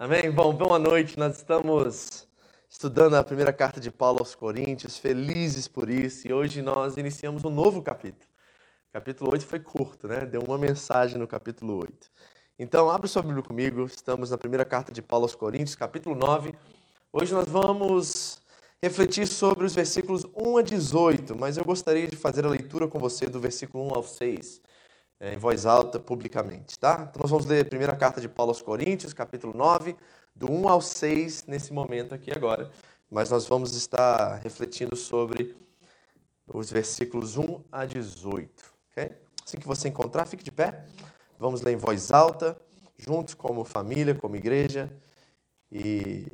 Amém? Bom, boa noite. Nós estamos estudando a primeira carta de Paulo aos Coríntios, felizes por isso, e hoje nós iniciamos um novo capítulo. O capítulo 8 foi curto, né? Deu uma mensagem no capítulo 8. Então, abre sua Bíblia comigo, estamos na primeira carta de Paulo aos Coríntios, capítulo 9. Hoje nós vamos refletir sobre os versículos 1 a 18, mas eu gostaria de fazer a leitura com você do versículo 1 ao 6 é, em voz alta, publicamente, tá? Então nós vamos ler a primeira carta de Paulo aos Coríntios, capítulo 9, do 1 ao 6, nesse momento aqui agora. Mas nós vamos estar refletindo sobre os versículos 1 a 18, ok? Assim que você encontrar, fique de pé. Vamos ler em voz alta, juntos como família, como igreja, e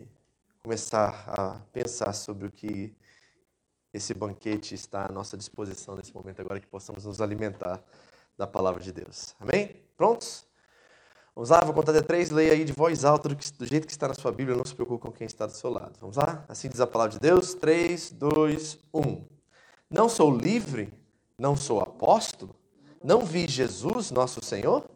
começar a pensar sobre o que esse banquete está à nossa disposição nesse momento agora, que possamos nos alimentar da palavra de Deus. Amém? Prontos? Vamos lá, vou contar até três, leia aí de voz alta do, que, do, jeito que está na sua Bíblia, não se preocupe com quem está do seu lado. Vamos lá? Assim diz a palavra de Deus. 3, 2, 1. Não sou livre? Não sou apóstolo? Não vi Jesus, nosso Senhor?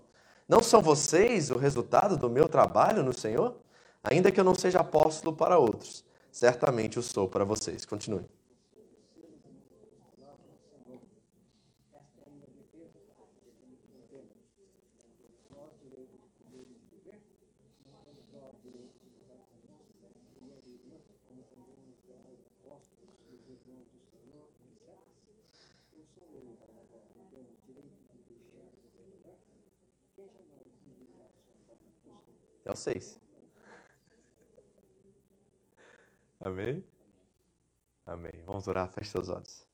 Não são vocês o resultado do meu trabalho no Senhor? Ainda que eu não seja apóstolo para outros, certamente o sou para vocês. Continue. É o 6. Amém? Amém. Vamos orar, feche seus olhos.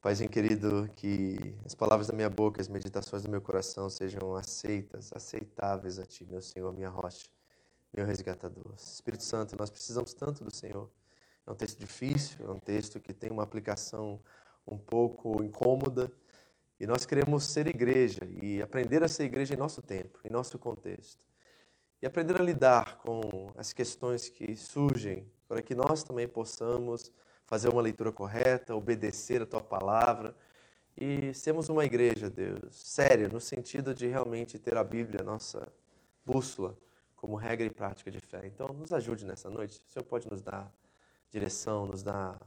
Paizinho querido, que as palavras da minha boca, as meditações do meu coração sejam aceitas, aceitáveis a Ti, meu Senhor, minha rocha, meu resgatador. Espírito Santo, nós precisamos tanto do Senhor. É um texto difícil, é um texto que tem uma aplicação um pouco incômoda, e nós queremos ser igreja e aprender a ser igreja em nosso tempo, em nosso contexto e aprender a lidar com as questões que surgem, para que nós também possamos fazer uma leitura correta, obedecer a tua palavra e sermos uma igreja, Deus, séria, no sentido de realmente ter a Bíblia, nossa bússola, como regra e prática de fé. Então, nos ajude nessa noite. O Senhor pode nos dar direção, nos dar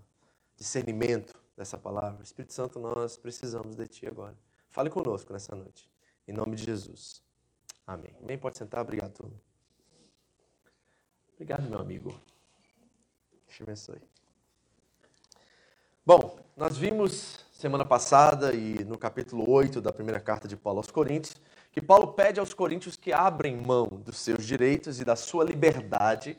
discernimento dessa palavra. Espírito Santo, nós precisamos de Ti agora. Fale conosco nessa noite. Em nome de Jesus. Amém. Amém. Pode sentar. Obrigado, turma. Obrigado, meu amigo. Deus te abençoe. Bom, nós vimos semana passada e no capítulo 8 da primeira carta de Paulo aos Coríntios, que Paulo pede aos coríntios que abrem mão dos seus direitos e da sua liberdade,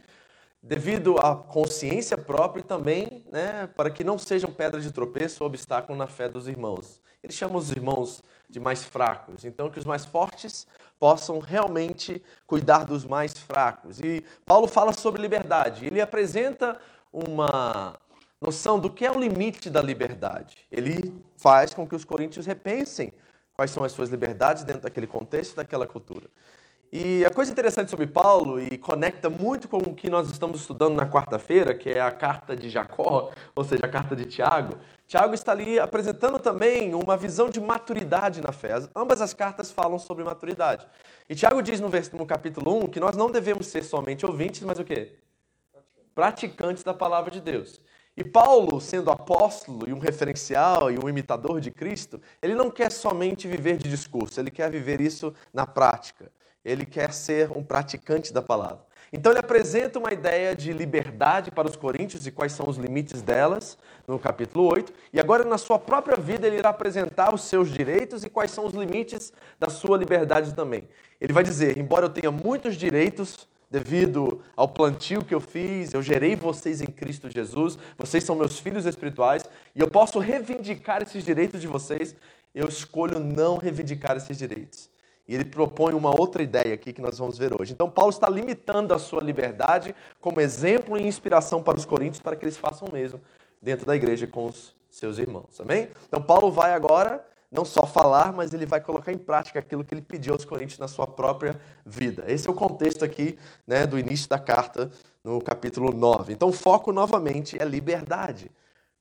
devido à consciência própria e também né, para que não sejam pedra de tropeço ou obstáculo na fé dos irmãos. Ele chama os irmãos de mais fracos, então que os mais fortes possam realmente cuidar dos mais fracos. E Paulo fala sobre liberdade. Ele apresenta uma noção do que é o limite da liberdade. Ele faz com que os coríntios repensem quais são as suas liberdades dentro daquele contexto, daquela cultura. E a coisa interessante sobre Paulo, e conecta muito com o que nós estamos estudando na quarta-feira, que é a carta de Jacó, ou seja, a carta de Tiago, Tiago está ali apresentando também uma visão de maturidade na fé. ambas as cartas falam sobre maturidade. E Tiago diz no, no capítulo 1 que nós não devemos ser somente ouvintes, mas o quê? Praticantes da palavra de Deus. E Paulo, sendo apóstolo e um referencial e um imitador de Cristo, ele não quer somente viver de discurso, ele quer viver isso na prática ele quer ser um praticante da palavra. Então ele apresenta uma ideia de liberdade para os coríntios e quais são os limites delas, no capítulo 8. E agora, na sua própria vida, ele irá apresentar os seus direitos e quais são os limites da sua liberdade também. Ele vai dizer: embora eu tenha muitos direitos devido ao plantio que eu fiz, eu gerei vocês em Cristo Jesus, vocês são meus filhos espirituais, e eu posso reivindicar esses direitos de vocês, eu escolho não reivindicar esses direitos. E ele propõe uma outra ideia aqui que nós vamos ver hoje. Então, Paulo está limitando a sua liberdade como exemplo e inspiração para os coríntios para que eles façam o mesmo dentro da igreja com os seus irmãos. Amém? Então, Paulo vai agora não só falar, mas ele vai colocar em prática aquilo que ele pediu aos coríntios na sua própria vida. Esse é o contexto aqui né, do início da carta, no capítulo 9. Então, o foco novamente é liberdade.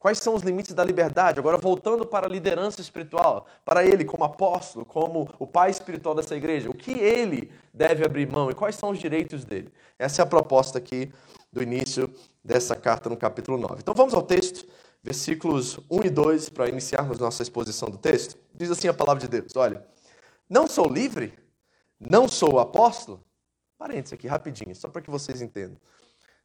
Quais são os limites da liberdade? Agora, voltando para a liderança espiritual, para ele como apóstolo, como o pai espiritual dessa igreja, o que ele deve abrir mão e quais são os direitos dele? Essa é a proposta aqui do início dessa carta no capítulo 9. Então, vamos ao texto, versículos 1 e 2, para iniciarmos nossa exposição do texto. Diz assim a palavra de Deus: Olha, não sou livre, não sou apóstolo. Parênteses aqui, rapidinho, só para que vocês entendam.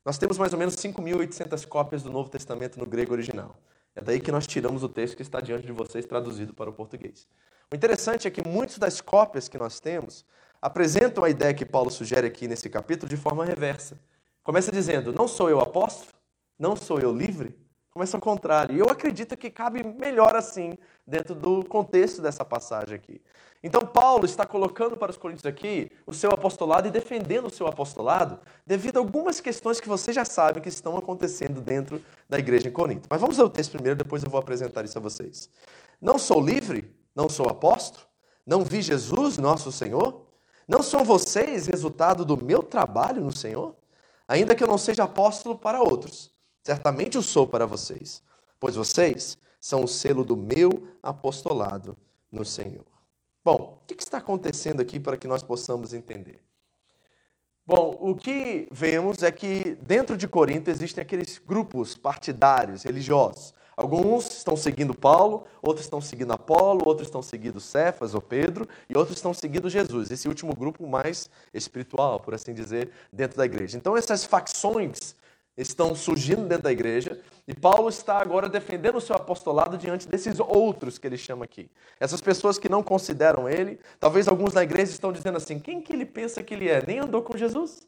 Nós temos mais ou menos 5.800 cópias do Novo Testamento no grego original. É daí que nós tiramos o texto que está diante de vocês traduzido para o português. O interessante é que muitas das cópias que nós temos apresentam a ideia que Paulo sugere aqui nesse capítulo de forma reversa. Começa dizendo: Não sou eu apóstolo? Não sou eu livre? Começa ao contrário. E eu acredito que cabe melhor assim, dentro do contexto dessa passagem aqui. Então, Paulo está colocando para os coríntios aqui o seu apostolado e defendendo o seu apostolado devido a algumas questões que vocês já sabem que estão acontecendo dentro da igreja em Corinto. Mas vamos ler o texto primeiro, depois eu vou apresentar isso a vocês. Não sou livre? Não sou apóstolo? Não vi Jesus, nosso Senhor? Não são vocês resultado do meu trabalho no Senhor? Ainda que eu não seja apóstolo para outros, certamente o sou para vocês, pois vocês são o selo do meu apostolado no Senhor. Bom, o que está acontecendo aqui para que nós possamos entender? Bom, o que vemos é que dentro de Corinto existem aqueles grupos partidários, religiosos. Alguns estão seguindo Paulo, outros estão seguindo Apolo, outros estão seguindo Cefas ou Pedro e outros estão seguindo Jesus. Esse último grupo mais espiritual, por assim dizer, dentro da igreja. Então essas facções estão surgindo dentro da igreja e Paulo está agora defendendo o seu apostolado diante desses outros que ele chama aqui. Essas pessoas que não consideram ele, talvez alguns na igreja estão dizendo assim: quem que ele pensa que ele é? Nem andou com Jesus.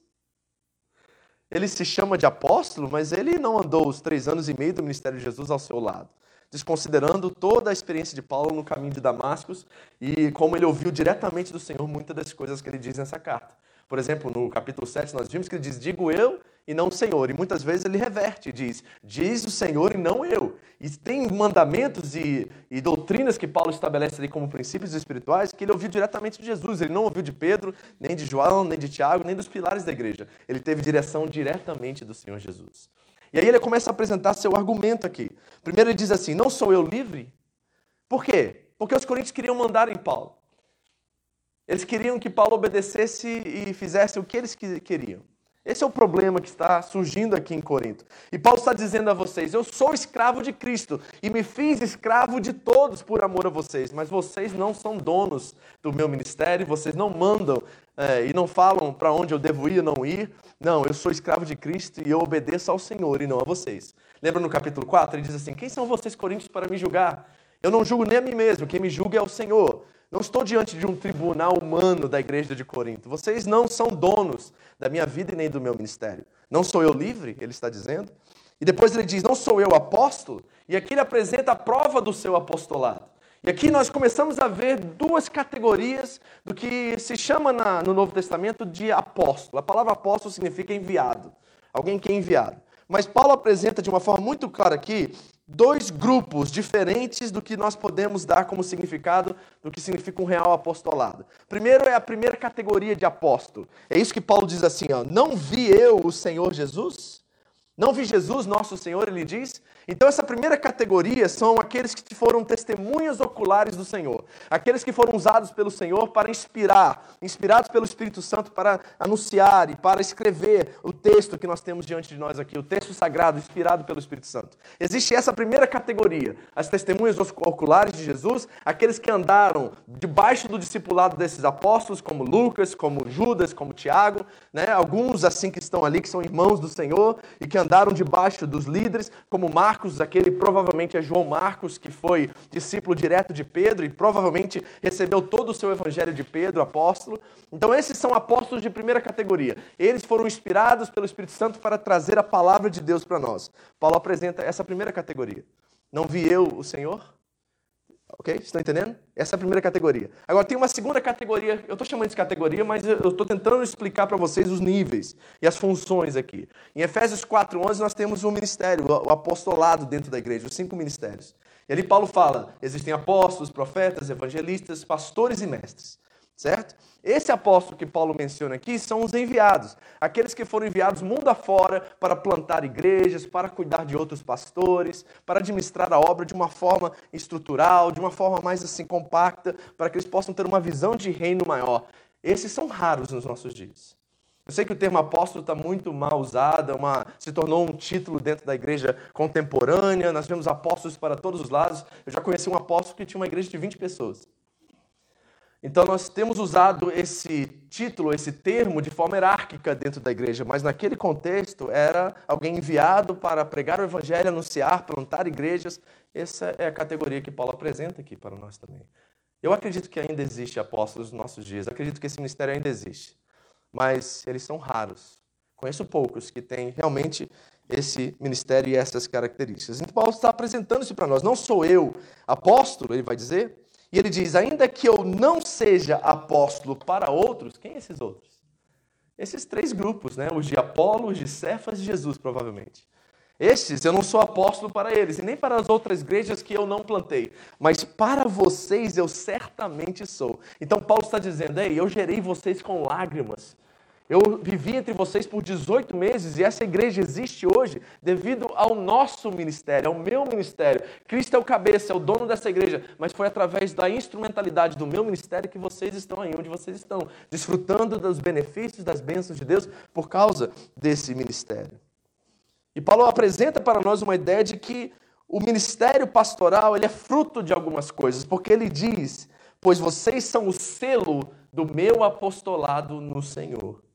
Ele se chama de apóstolo, mas ele não andou os três anos e meio do ministério de Jesus ao seu lado desconsiderando toda a experiência de Paulo no caminho de Damascus e como ele ouviu diretamente do Senhor muitas das coisas que ele diz nessa carta. Por exemplo, no capítulo 7, nós vimos que ele diz: Digo eu e não o Senhor. E muitas vezes ele reverte diz: Diz o Senhor e não eu. E tem mandamentos e, e, doutrinas que Paulo estabelece ali como princípios espirituais que ele ouviu diretamente de Jesus. Ele não ouviu de Pedro, nem de João, nem de Tiago, nem dos pilares da igreja. Ele teve direção diretamente do Senhor Jesus. E aí ele começa a apresentar seu argumento aqui. Primeiro ele diz assim: Não sou eu livre? Por quê? Porque os coríntios queriam mandar em Paulo. Eles queriam que Paulo obedecesse e fizesse o que eles queriam. Esse é o problema que está surgindo aqui em Corinto. E Paulo está dizendo a vocês: Eu sou escravo de Cristo e me fiz escravo de todos por amor a vocês, mas vocês não são donos do meu ministério, vocês não mandam é, e não falam para onde eu devo ir ou não ir. Não, eu sou escravo de Cristo e eu obedeço ao Senhor e não a vocês. Lembra no capítulo 4? Ele diz assim: Quem são vocês, coríntios, para me julgar? Eu não julgo nem a mim mesmo, quem me julga é o Senhor. Não estou diante de um tribunal humano da igreja de Corinto. Vocês não são donos da minha vida e nem do meu ministério. Não sou eu livre, ele está dizendo. E depois ele diz: Não sou eu apóstolo. E aqui ele apresenta a prova do seu apostolado. E aqui nós começamos a ver duas categorias do que se chama na, no Novo Testamento de apóstolo. A palavra apóstolo significa enviado, alguém que é enviado. Mas Paulo apresenta de uma forma muito clara aqui dois grupos diferentes do que nós podemos dar como significado do que significa um real apostolado. Primeiro é a primeira categoria de apóstolo. É isso que Paulo diz assim, ó, não vi eu o Senhor Jesus? Não vi Jesus, nosso Senhor, ele diz. Então, essa primeira categoria são aqueles que foram testemunhas oculares do Senhor. Aqueles que foram usados pelo Senhor para inspirar, inspirados pelo Espírito Santo para anunciar e para escrever o texto que nós temos diante de nós aqui, o texto sagrado, inspirado pelo Espírito Santo. Existe essa primeira categoria, as testemunhas oculares de Jesus, aqueles que andaram debaixo do discipulado desses apóstolos, como Lucas, como Judas, como Tiago, né? alguns assim que estão ali, que são irmãos do Senhor e que andaram debaixo dos líderes, como Marcos, aquele provavelmente é João Marcos, que foi discípulo direto de Pedro e provavelmente recebeu todo o seu evangelho de Pedro, apóstolo. Então, esses são apóstolos de primeira categoria. Eles foram inspirados pelo Espírito Santo para trazer a palavra de Deus para nós. Paulo apresenta essa primeira categoria. Não vi eu o Senhor? Ok? Estão entendendo? Essa é a primeira categoria. Agora tem uma segunda categoria, eu estou chamando de categoria, mas eu estou tentando explicar para vocês os níveis e as funções aqui. Em Efésios 4,11 nós temos o um ministério, o apostolado dentro da igreja, os cinco ministérios. E ali Paulo fala: existem apóstolos, profetas, evangelistas, pastores e mestres. Certo? Esse apóstolo que Paulo menciona aqui são os enviados, aqueles que foram enviados mundo afora para plantar igrejas, para cuidar de outros pastores, para administrar a obra de uma forma estrutural, de uma forma mais assim compacta, para que eles possam ter uma visão de reino maior. Esses são raros nos nossos dias. Eu sei que o termo apóstolo está muito mal usado, é uma, se tornou um título dentro da igreja contemporânea. Nós vemos apóstolos para todos os lados. Eu já conheci um apóstolo que tinha uma igreja de 20 pessoas. Então nós temos usado esse título, esse termo, de forma hierárquica dentro da igreja, mas naquele contexto era alguém enviado para pregar o evangelho, anunciar, plantar igrejas. Essa é a categoria que Paulo apresenta aqui para nós também. Eu acredito que ainda existe apóstolos nos nossos dias, acredito que esse ministério ainda existe, mas eles são raros. Conheço poucos que têm realmente esse ministério e essas características. Então Paulo está apresentando isso para nós. Não sou eu apóstolo, ele vai dizer, e ele diz: ainda que eu não seja apóstolo para outros, quem é esses outros? Esses três grupos, né? Os de Apolo, os de Cefas e Jesus, provavelmente. Estes eu não sou apóstolo para eles, e nem para as outras igrejas que eu não plantei, mas para vocês eu certamente sou. Então Paulo está dizendo: Ei, eu gerei vocês com lágrimas, eu vivi entre vocês por 18 meses e essa igreja existe hoje devido ao nosso ministério, ao meu ministério. Cristo é o cabeça, é o dono dessa igreja, mas foi através da instrumentalidade do meu ministério que vocês estão aí onde vocês estão, desfrutando dos benefícios, das bênçãos de Deus por causa desse ministério. E Paulo apresenta para nós uma ideia de que o ministério pastoral ele é fruto de algumas coisas, porque ele diz: Pois vocês são o selo do meu apostolado no Senhor.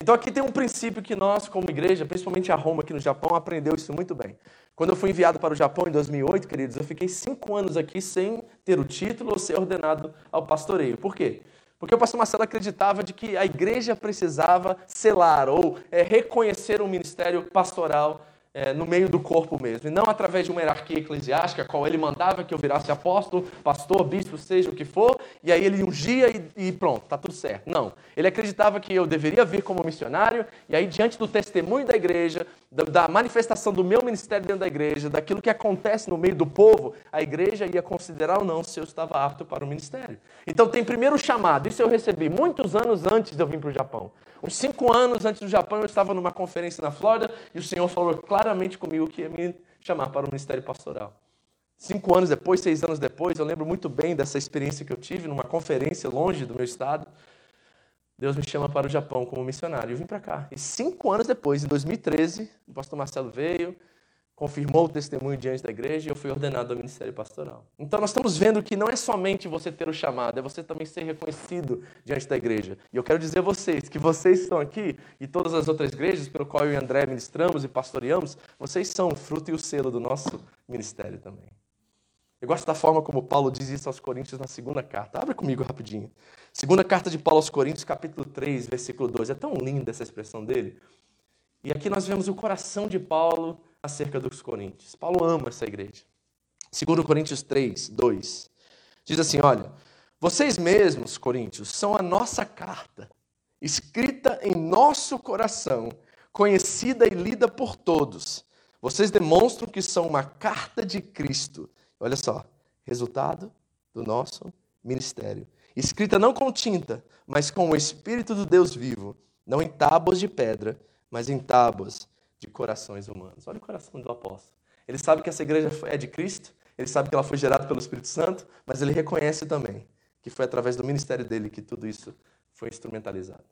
Então aqui tem um princípio que nós, como igreja, principalmente a Roma aqui no Japão, aprendeu isso muito bem. Quando eu fui enviado para o Japão em 2008, queridos, eu fiquei cinco anos aqui sem ter o título ou ser ordenado ao pastoreio. Por quê? Porque o pastor Marcelo acreditava de que a igreja precisava selar ou é, reconhecer o ministério pastoral é, no meio do corpo mesmo, e não através de uma hierarquia eclesiástica, a qual ele mandava que eu virasse apóstolo, pastor, bispo, seja o que for, e aí ele ungia e, e pronto, está tudo certo. Não. Ele acreditava que eu deveria vir como missionário, e aí, diante do testemunho da igreja, da, da manifestação do meu ministério dentro da igreja, daquilo que acontece no meio do povo, a igreja ia considerar ou não se eu estava apto para o ministério. Então, tem primeiro chamado, isso eu recebi muitos anos antes de eu vir para o Japão. Uns cinco anos antes do Japão, eu estava numa conferência na Flórida e o Senhor falou claramente comigo que ia me chamar para o ministério pastoral. Cinco anos depois, seis anos depois, eu lembro muito bem dessa experiência que eu tive numa conferência longe do meu estado. Deus me chama para o Japão como missionário. Eu vim para cá. E cinco anos depois, em 2013, o pastor Marcelo veio, confirmou o testemunho diante da igreja e eu fui ordenado ao ministério pastoral. Então nós estamos vendo que não é somente você ter o chamado, é você também ser reconhecido diante da igreja. E eu quero dizer a vocês que vocês estão aqui e todas as outras igrejas pelo qual eu e André ministramos e pastoreamos, vocês são o fruto e o selo do nosso ministério também. Eu gosto da forma como Paulo diz isso aos Coríntios na segunda carta. Abre comigo rapidinho. Segunda carta de Paulo aos Coríntios, capítulo 3, versículo 2. É tão linda essa expressão dele. E aqui nós vemos o coração de Paulo acerca dos coríntios. Paulo ama essa igreja. Segundo Coríntios 3, 2, diz assim, olha, vocês mesmos, coríntios, são a nossa carta, escrita em nosso coração, conhecida e lida por todos. Vocês demonstram que são uma carta de Cristo. Olha só, resultado do nosso ministério. Escrita não com tinta, mas com o Espírito do Deus vivo, não em tábuas de pedra, mas em tábuas de corações humanos. Olha o coração do apóstolo. Ele sabe que essa igreja é de Cristo, ele sabe que ela foi gerada pelo Espírito Santo, mas ele reconhece também que foi através do ministério dele que tudo isso foi instrumentalizado.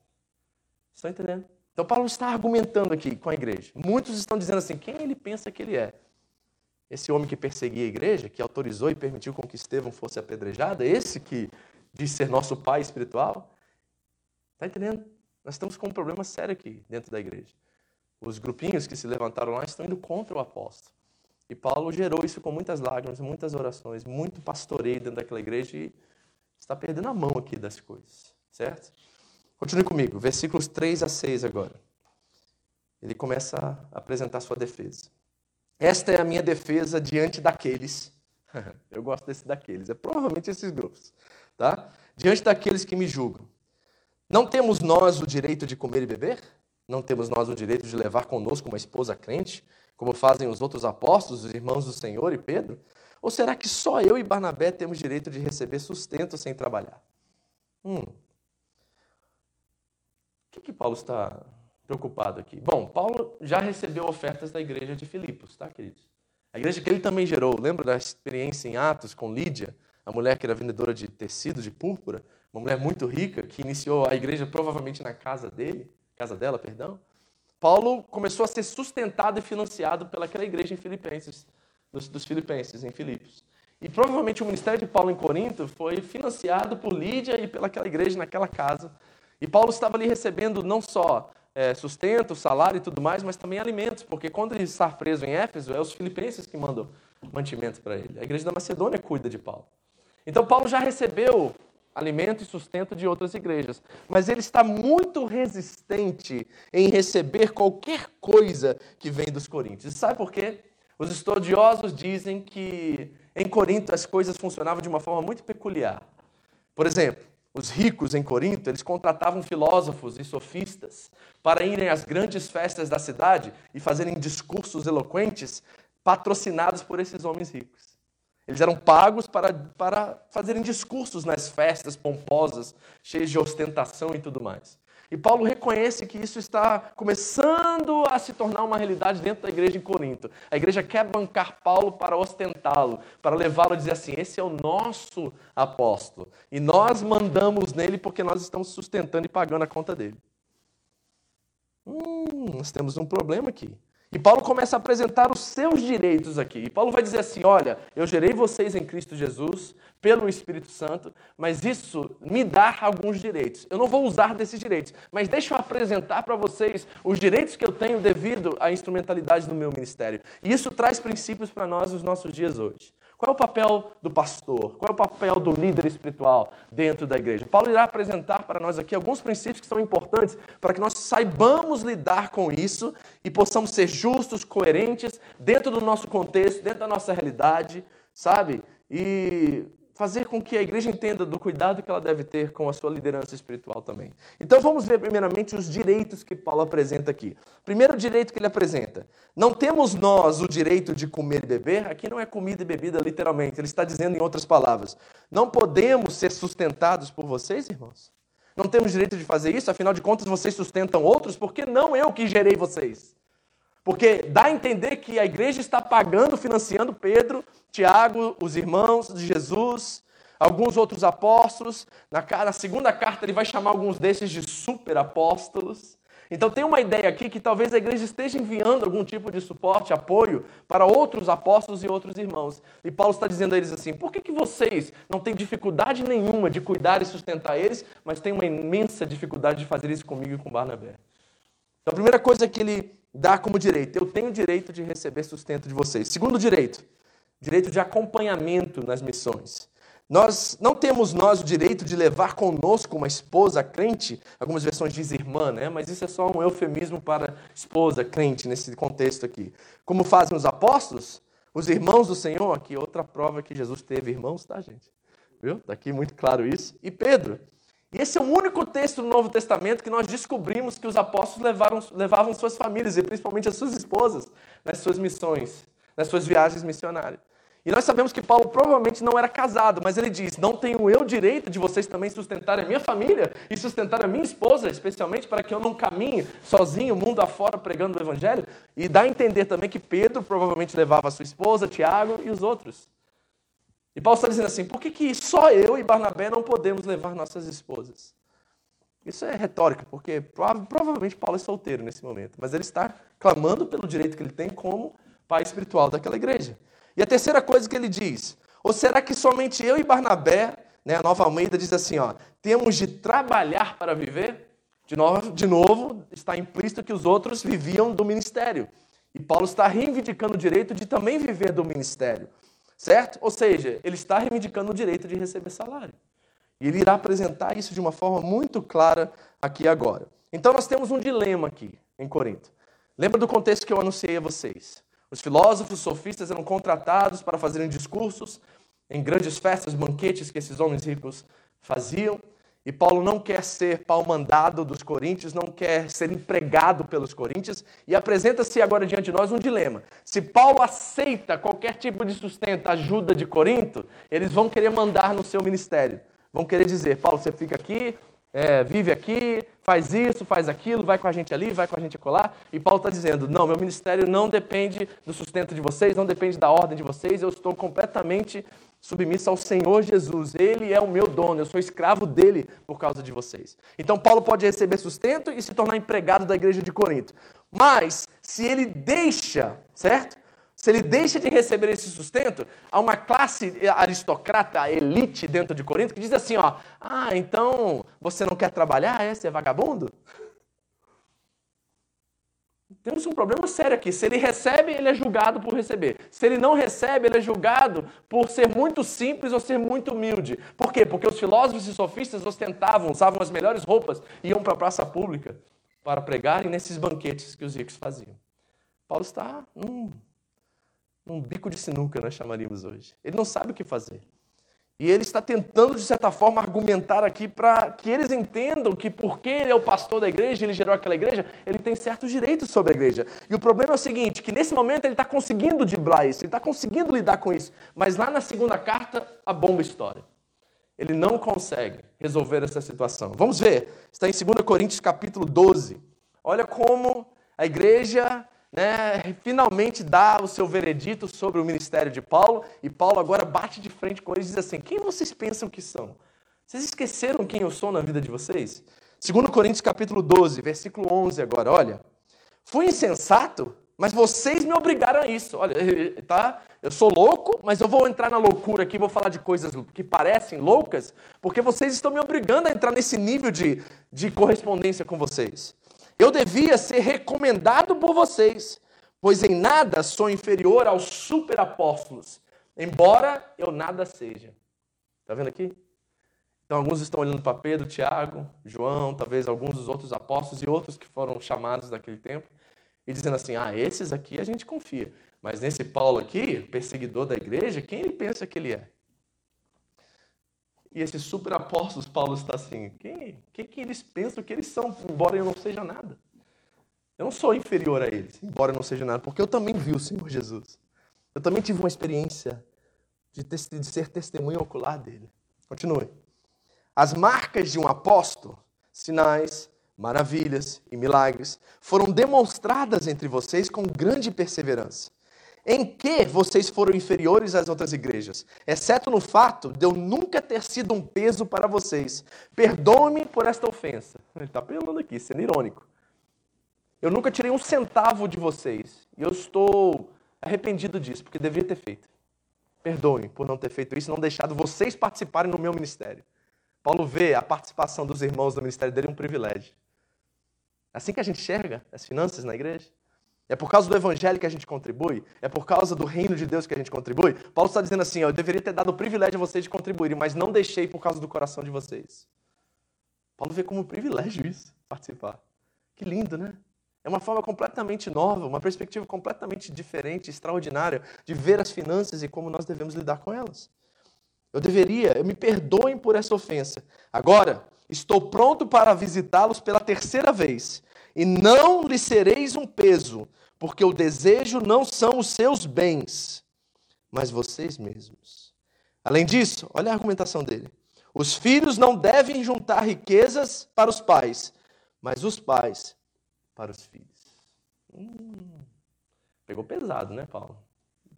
Estão entendendo? Então Paulo está argumentando aqui com a igreja. Muitos estão dizendo assim: quem ele pensa que ele é? Esse homem que perseguia a igreja, que autorizou e permitiu com que Estevão fosse apedrejado, é esse que diz ser nosso pai espiritual? Está entendendo? Nós estamos com um problema sério aqui dentro da igreja os grupinhos que se levantaram lá estão indo contra o apóstolo. E Paulo gerou isso com muitas lágrimas, muitas orações, muito pastoreio dentro daquela igreja e está perdendo a mão aqui das coisas, certo? Continue comigo, versículos 3 a 6 agora. Ele começa a apresentar sua defesa. Esta é a minha defesa diante daqueles. Eu gosto desse daqueles, é provavelmente esses grupos, tá? Diante daqueles que me julgam. Não temos nós o direito de comer e beber? Não temos nós o direito de levar conosco uma esposa crente, como fazem os outros apóstolos, os irmãos do Senhor e Pedro? Ou será que só eu e Barnabé temos direito de receber sustento sem trabalhar? Hum, que, que Paulo está preocupado aqui? Bom, Paulo já recebeu ofertas da igreja de Filipos, tá, queridos? A igreja que ele também gerou, lembra da experiência em Atos com Lídia, a mulher que era vendedora de tecido, de púrpura, uma mulher muito rica que iniciou a igreja provavelmente na casa dele, casa dela, perdão. Paulo começou a ser sustentado e financiado pelaquela igreja em Filipenses, dos, dos Filipenses, em Filipos. E provavelmente o ministério de Paulo em Corinto foi financiado por Lídia e pelaquela igreja naquela casa. E Paulo estava ali recebendo não só é, sustento, salário e tudo mais, mas também alimentos, porque quando ele está preso em Éfeso, é os filipenses que mandam mantimento para ele. A igreja da Macedônia cuida de Paulo. Então Paulo já recebeu alimento e sustento de outras igrejas, mas ele está muito resistente em receber qualquer coisa que vem dos coríntios. E sabe por quê? Os estudiosos dizem que em Corinto as coisas funcionavam de uma forma muito peculiar. Por exemplo, os ricos em Corinto, eles contratavam filósofos e sofistas para irem às grandes festas da cidade e fazerem discursos eloquentes patrocinados por esses homens ricos. Eles eram pagos para, para fazerem discursos nas festas pomposas, cheias de ostentação e tudo mais. E Paulo reconhece que isso está começando a se tornar uma realidade dentro da igreja em Corinto. A igreja quer bancar Paulo para ostentá-lo, para levá-lo a dizer assim: esse é o nosso apóstolo. E nós mandamos nele porque nós estamos sustentando e pagando a conta dele. Hum, nós temos um problema aqui. E Paulo começa a apresentar os seus direitos aqui. E Paulo vai dizer assim: Olha, eu gerei vocês em Cristo Jesus pelo Espírito Santo, mas isso me dá alguns direitos. Eu não vou usar desses direitos, mas deixa eu apresentar para vocês os direitos que eu tenho devido à instrumentalidade do meu ministério. E isso traz princípios para nós nos nossos dias hoje. Qual é o papel do pastor? Qual é o papel do líder espiritual dentro da igreja? Paulo irá apresentar para nós aqui alguns princípios que são importantes para que nós saibamos lidar com isso e possamos ser justos, coerentes dentro do nosso contexto, dentro da nossa realidade, sabe? E fazer com que a igreja entenda do cuidado que ela deve ter com a sua liderança espiritual também. Então vamos ver primeiramente os direitos que Paulo apresenta aqui. Primeiro direito que ele apresenta: não temos nós o direito de comer e beber. Aqui não é comida e bebida literalmente. Ele está dizendo em outras palavras: não podemos ser sustentados por vocês, irmãos. Não temos direito de fazer isso. Afinal de contas, vocês sustentam outros, porque não eu que gerei vocês. Porque dá a entender que a igreja está pagando, financiando Pedro, Tiago, os irmãos de Jesus, alguns outros apóstolos. Na, na segunda carta, ele vai chamar alguns desses de super apóstolos. Então tem uma ideia aqui que talvez a igreja esteja enviando algum tipo de suporte, apoio para outros apóstolos e outros irmãos. E Paulo está dizendo a eles assim: por que, que vocês não têm dificuldade nenhuma de cuidar e sustentar eles, mas têm uma imensa dificuldade de fazer isso comigo e com Barnabé? Então a primeira coisa que ele dá como direito. Eu tenho direito de receber sustento de vocês. Segundo direito, direito de acompanhamento nas missões. Nós não temos nós o direito de levar conosco uma esposa crente, algumas versões dizem irmã, né? Mas isso é só um eufemismo para esposa crente nesse contexto aqui. Como fazem os apóstolos, os irmãos do Senhor, aqui outra prova que Jesus teve irmãos, tá, gente? Viu? Está aqui muito claro isso. E Pedro, e esse é o único texto do Novo Testamento que nós descobrimos que os apóstolos levaram, levavam suas famílias, e principalmente as suas esposas, nas suas missões, nas suas viagens missionárias. E nós sabemos que Paulo provavelmente não era casado, mas ele diz: Não tenho eu direito de vocês também sustentarem a minha família e sustentar a minha esposa, especialmente para que eu não caminhe sozinho, mundo afora, pregando o evangelho? E dá a entender também que Pedro provavelmente levava a sua esposa, Tiago e os outros. E Paulo está dizendo assim: por que, que só eu e Barnabé não podemos levar nossas esposas? Isso é retórica, porque provavelmente Paulo é solteiro nesse momento, mas ele está clamando pelo direito que ele tem como pai espiritual daquela igreja. E a terceira coisa que ele diz: ou será que somente eu e Barnabé, né, a nova Almeida diz assim, ó, temos de trabalhar para viver? De novo, de novo, está implícito que os outros viviam do ministério. E Paulo está reivindicando o direito de também viver do ministério. Certo? Ou seja, ele está reivindicando o direito de receber salário. E ele irá apresentar isso de uma forma muito clara aqui agora. Então nós temos um dilema aqui em Corinto. Lembra do contexto que eu anunciei a vocês? Os filósofos sofistas eram contratados para fazerem discursos em grandes festas, banquetes que esses homens ricos faziam. E Paulo não quer ser pau-mandado dos coríntios, não quer ser empregado pelos coríntios, e apresenta-se agora diante de nós um dilema. Se Paulo aceita qualquer tipo de sustento, ajuda de Corinto, eles vão querer mandar no seu ministério. Vão querer dizer, Paulo, você fica aqui, é, vive aqui, faz isso, faz aquilo, vai com a gente ali, vai com a gente acolá. E Paulo está dizendo: não, meu ministério não depende do sustento de vocês, não depende da ordem de vocês, eu estou completamente submisso ao Senhor Jesus. Ele é o meu dono, eu sou escravo dele por causa de vocês. Então Paulo pode receber sustento e se tornar empregado da igreja de Corinto. Mas se ele deixa, certo? Se ele deixa de receber esse sustento, há uma classe aristocrata, elite dentro de Corinto, que diz assim: ó, ah, então você não quer trabalhar? É, você é vagabundo? Temos um problema sério aqui. Se ele recebe, ele é julgado por receber. Se ele não recebe, ele é julgado por ser muito simples ou ser muito humilde. Por quê? Porque os filósofos e sofistas ostentavam, usavam as melhores roupas, iam para a praça pública para pregarem nesses banquetes que os ricos faziam. Paulo está num um bico de sinuca, nós chamaríamos hoje. Ele não sabe o que fazer. E ele está tentando, de certa forma, argumentar aqui para que eles entendam que porque ele é o pastor da igreja, ele gerou aquela igreja, ele tem certos direitos sobre a igreja. E o problema é o seguinte, que nesse momento ele está conseguindo driblar isso, ele está conseguindo lidar com isso. Mas lá na segunda carta, a bomba história. Ele não consegue resolver essa situação. Vamos ver, está em 2 Coríntios capítulo 12. Olha como a igreja né, finalmente dá o seu veredito sobre o ministério de Paulo, e Paulo agora bate de frente com eles e diz assim: Quem vocês pensam que são? Vocês esqueceram quem eu sou na vida de vocês? 2 Coríntios capítulo 12, versículo 11 agora, olha. Fui insensato, mas vocês me obrigaram a isso. Olha, tá? Eu sou louco, mas eu vou entrar na loucura aqui, vou falar de coisas que parecem loucas, porque vocês estão me obrigando a entrar nesse nível de, de correspondência com vocês. Eu devia ser recomendado por vocês, pois em nada sou inferior aos superapóstolos, embora eu nada seja. Está vendo aqui? Então, alguns estão olhando para Pedro, Tiago, João, talvez alguns dos outros apóstolos e outros que foram chamados naquele tempo, e dizendo assim: ah, esses aqui a gente confia. Mas nesse Paulo aqui, perseguidor da igreja, quem ele pensa que ele é? E esses super apóstolos, Paulo está assim, quem, quem que eles pensam que eles são, embora eu não seja nada? Eu não sou inferior a eles, embora eu não seja nada, porque eu também vi o Senhor Jesus. Eu também tive uma experiência de, de ser testemunho ocular dele. Continue. As marcas de um apóstolo, sinais, maravilhas e milagres, foram demonstradas entre vocês com grande perseverança. Em que vocês foram inferiores às outras igrejas? Exceto no fato de eu nunca ter sido um peso para vocês. Perdoe-me por esta ofensa. Ele está apelando aqui, sendo irônico. Eu nunca tirei um centavo de vocês. E eu estou arrependido disso, porque deveria ter feito. Perdoe por não ter feito isso, não deixado vocês participarem no meu ministério. Paulo vê a participação dos irmãos no ministério dele um privilégio. É assim que a gente enxerga as finanças na igreja. É por causa do evangelho que a gente contribui? É por causa do reino de Deus que a gente contribui? Paulo está dizendo assim: ó, eu deveria ter dado o privilégio a vocês de contribuírem, mas não deixei por causa do coração de vocês. Paulo vê como um privilégio isso, participar. Que lindo, né? É uma forma completamente nova, uma perspectiva completamente diferente, extraordinária de ver as finanças e como nós devemos lidar com elas. Eu deveria, me perdoem por essa ofensa. Agora, estou pronto para visitá-los pela terceira vez e não lhe sereis um peso, porque o desejo não são os seus bens, mas vocês mesmos. Além disso, olha a argumentação dele. Os filhos não devem juntar riquezas para os pais, mas os pais para os filhos. Hum, pegou pesado, né, Paulo?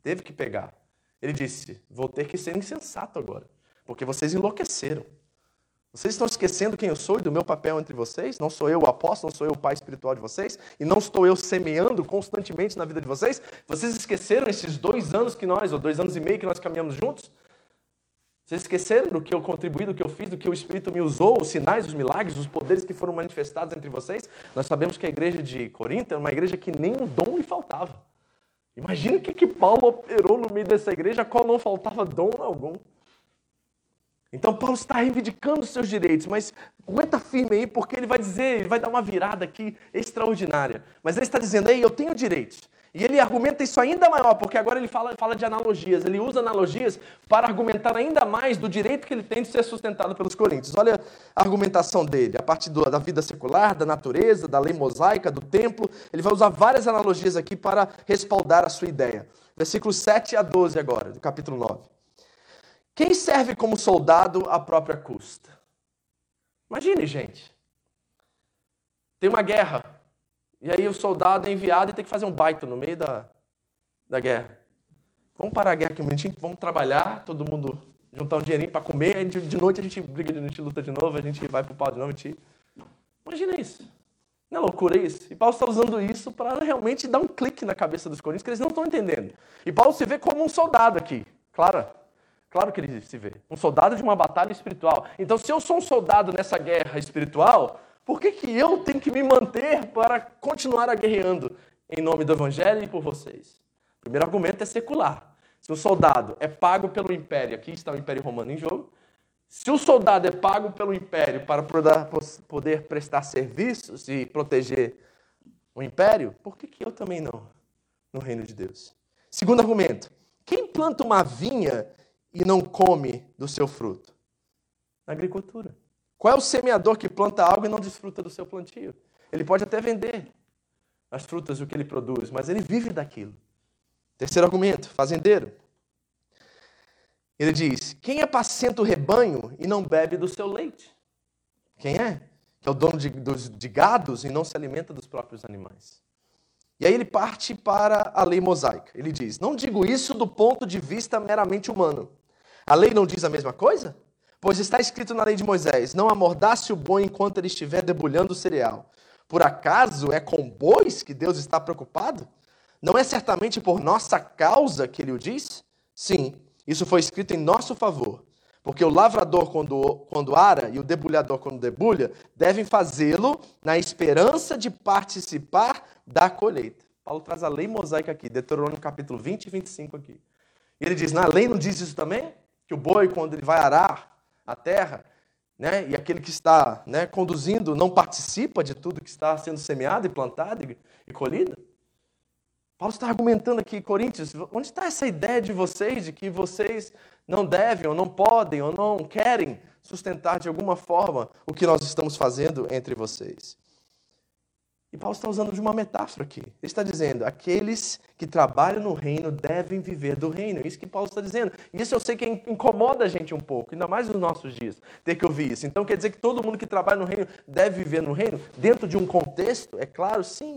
Teve que pegar. Ele disse: Vou ter que ser insensato agora, porque vocês enlouqueceram. Vocês estão esquecendo quem eu sou e do meu papel entre vocês? Não sou eu o apóstolo, não sou eu o pai espiritual de vocês? E não estou eu semeando constantemente na vida de vocês? Vocês esqueceram esses dois anos que nós, ou dois anos e meio que nós caminhamos juntos? Vocês esqueceram do que eu contribuí, do que eu fiz, do que o Espírito me usou, os sinais, os milagres, os poderes que foram manifestados entre vocês? Nós sabemos que a igreja de Corinto é uma igreja que nem um dom lhe faltava. Imagina o que, que Paulo operou no meio dessa igreja, a qual não faltava dom algum. Então Paulo está reivindicando os seus direitos, mas aguenta firme aí, porque ele vai dizer, ele vai dar uma virada aqui extraordinária. Mas ele está dizendo, ei, eu tenho direitos. E ele argumenta isso ainda maior, porque agora ele fala, fala de analogias. Ele usa analogias para argumentar ainda mais do direito que ele tem de ser sustentado pelos coríntios. Olha a argumentação dele, a partir do, da vida secular, da natureza, da lei mosaica, do templo. Ele vai usar várias analogias aqui para respaldar a sua ideia. Versículos 7 a 12 agora, do capítulo 9. Quem serve como soldado à própria custa? Imagine, gente. Tem uma guerra. E aí o soldado é enviado e tem que fazer um baita no meio da, da guerra. Vamos parar a guerra aqui um minutinho, vamos trabalhar, todo mundo juntar um dinheirinho para comer, de noite a gente briga, a gente luta de novo, a gente vai pro pau de novo, a gente... Imagina isso. Não é loucura isso? E Paulo está usando isso para realmente dar um clique na cabeça dos coríntios que eles não estão entendendo. E Paulo se vê como um soldado aqui, claro. Claro que ele se vê. Um soldado de uma batalha espiritual. Então, se eu sou um soldado nessa guerra espiritual, por que, que eu tenho que me manter para continuar guerreando em nome do Evangelho e por vocês? O primeiro argumento é secular. Se o soldado é pago pelo império, aqui está o Império Romano em jogo, se o soldado é pago pelo império para poder prestar serviços e proteger o império, por que, que eu também não no reino de Deus? Segundo argumento: quem planta uma vinha e não come do seu fruto? Na agricultura. Qual é o semeador que planta algo e não desfruta do seu plantio? Ele pode até vender as frutas o que ele produz, mas ele vive daquilo. Terceiro argumento: fazendeiro. Ele diz: Quem apacenta o rebanho e não bebe do seu leite? Quem é? Que é o dono de, dos, de gados e não se alimenta dos próprios animais. E aí ele parte para a lei mosaica. Ele diz: Não digo isso do ponto de vista meramente humano. A lei não diz a mesma coisa? Pois está escrito na lei de Moisés: Não amordace o boi enquanto ele estiver debulhando o cereal. Por acaso é com bois que Deus está preocupado? Não é certamente por nossa causa que ele o diz? Sim, isso foi escrito em nosso favor. Porque o lavrador, quando, quando ara, e o debulhador, quando debulha, devem fazê-lo na esperança de participar da colheita. Paulo traz a lei mosaica aqui, Deuteronômio capítulo 20 e 25 aqui. E ele diz: na lei não diz isso também? Que o boi, quando ele vai arar a terra, né, e aquele que está né, conduzindo não participa de tudo que está sendo semeado e plantado e, e colhido? Paulo está argumentando aqui, Coríntios, onde está essa ideia de vocês de que vocês não devem, ou não podem, ou não querem sustentar de alguma forma o que nós estamos fazendo entre vocês? E Paulo está usando de uma metáfora aqui. Ele está dizendo: aqueles que trabalham no reino devem viver do reino. É isso que Paulo está dizendo. E isso eu sei que incomoda a gente um pouco, ainda mais nos nossos dias, ter que ouvir isso. Então quer dizer que todo mundo que trabalha no reino deve viver no reino? Dentro de um contexto? É claro, sim.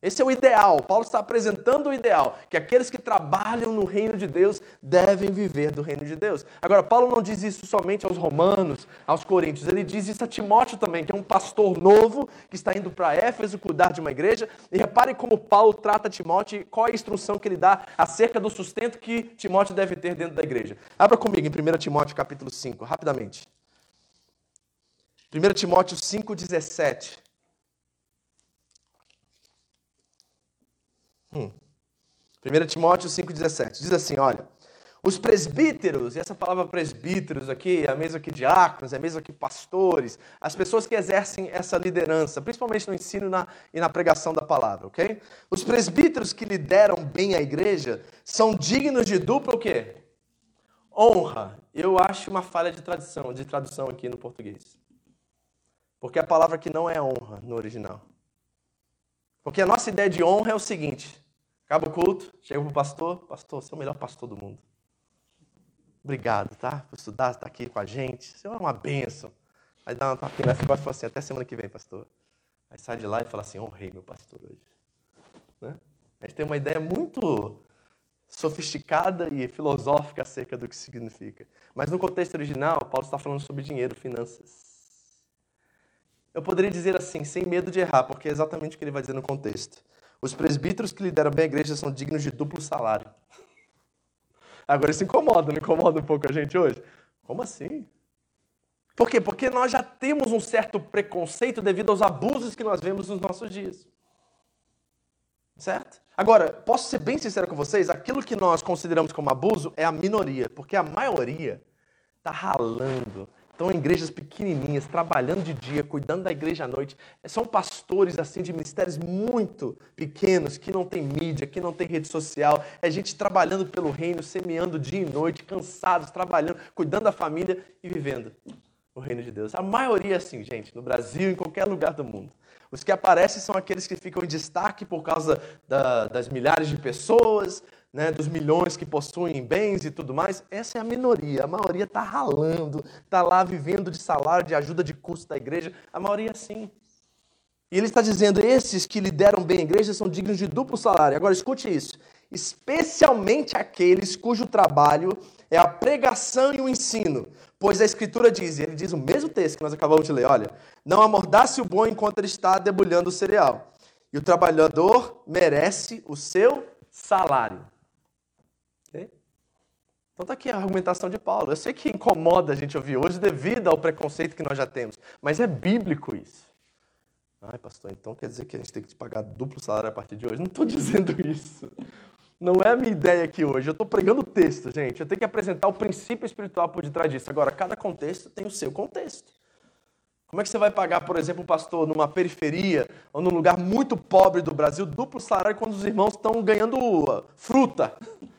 Esse é o ideal. Paulo está apresentando o ideal, que aqueles que trabalham no reino de Deus devem viver do reino de Deus. Agora, Paulo não diz isso somente aos romanos, aos coríntios, ele diz isso a Timóteo também, que é um pastor novo que está indo para Éfeso cuidar de uma igreja. E reparem como Paulo trata Timóteo, qual é a instrução que ele dá acerca do sustento que Timóteo deve ter dentro da igreja. Abra comigo em 1 Timóteo capítulo 5, rapidamente. 1 Timóteo 5, Hum. 1 Timóteo 5,17 diz assim: olha, os presbíteros, e essa palavra presbíteros aqui é a mesma que diáconos, é a mesma que pastores, as pessoas que exercem essa liderança, principalmente no ensino na, e na pregação da palavra, ok? Os presbíteros que lideram bem a igreja são dignos de dupla o quê? Honra. Eu acho uma falha de tradução, de tradução aqui no português. Porque a palavra aqui não é honra no original. Porque a nossa ideia de honra é o seguinte: acaba o culto, chega para o pastor, pastor, você é o melhor pastor do mundo. Obrigado, tá? Por estudar, estar tá aqui com a gente. Você é uma bênção. Aí dá uma tapinha nessa e fala assim, até semana que vem, pastor. Aí sai de lá e fala assim, honrei meu pastor hoje. Né? A gente tem uma ideia muito sofisticada e filosófica acerca do que significa. Mas no contexto original, Paulo está falando sobre dinheiro, finanças. Eu poderia dizer assim, sem medo de errar, porque é exatamente o que ele vai dizer no contexto. Os presbíteros que lideram bem a igreja são dignos de duplo salário. Agora isso incomoda, não incomoda um pouco a gente hoje? Como assim? Por quê? Porque nós já temos um certo preconceito devido aos abusos que nós vemos nos nossos dias. Certo? Agora, posso ser bem sincero com vocês? Aquilo que nós consideramos como abuso é a minoria, porque a maioria está ralando, estão em igrejas pequenininhas, trabalhando de dia, cuidando da igreja à noite. São pastores assim de ministérios muito pequenos, que não tem mídia, que não tem rede social. É gente trabalhando pelo reino, semeando dia e noite, cansados, trabalhando, cuidando da família e vivendo o reino de Deus. A maioria é assim, gente, no Brasil, em qualquer lugar do mundo. Os que aparecem são aqueles que ficam em destaque por causa da, das milhares de pessoas, né, dos milhões que possuem bens e tudo mais, essa é a minoria. A maioria está ralando, está lá vivendo de salário, de ajuda de custo da igreja. A maioria sim. E ele está dizendo: esses que lideram bem a igreja são dignos de duplo salário. Agora escute isso: especialmente aqueles cujo trabalho é a pregação e o ensino. Pois a Escritura diz, e ele diz o mesmo texto que nós acabamos de ler: olha, não amordace o bom enquanto ele está debulhando o cereal. E o trabalhador merece o seu salário. Então está aqui a argumentação de Paulo. Eu sei que incomoda a gente ouvir hoje devido ao preconceito que nós já temos, mas é bíblico isso. Ai, pastor, então quer dizer que a gente tem que te pagar duplo salário a partir de hoje? Não estou dizendo isso. Não é a minha ideia aqui hoje. Eu estou pregando o texto, gente. Eu tenho que apresentar o princípio espiritual por detrás disso. Agora, cada contexto tem o seu contexto. Como é que você vai pagar, por exemplo, um pastor numa periferia ou num lugar muito pobre do Brasil duplo salário quando os irmãos estão ganhando fruta?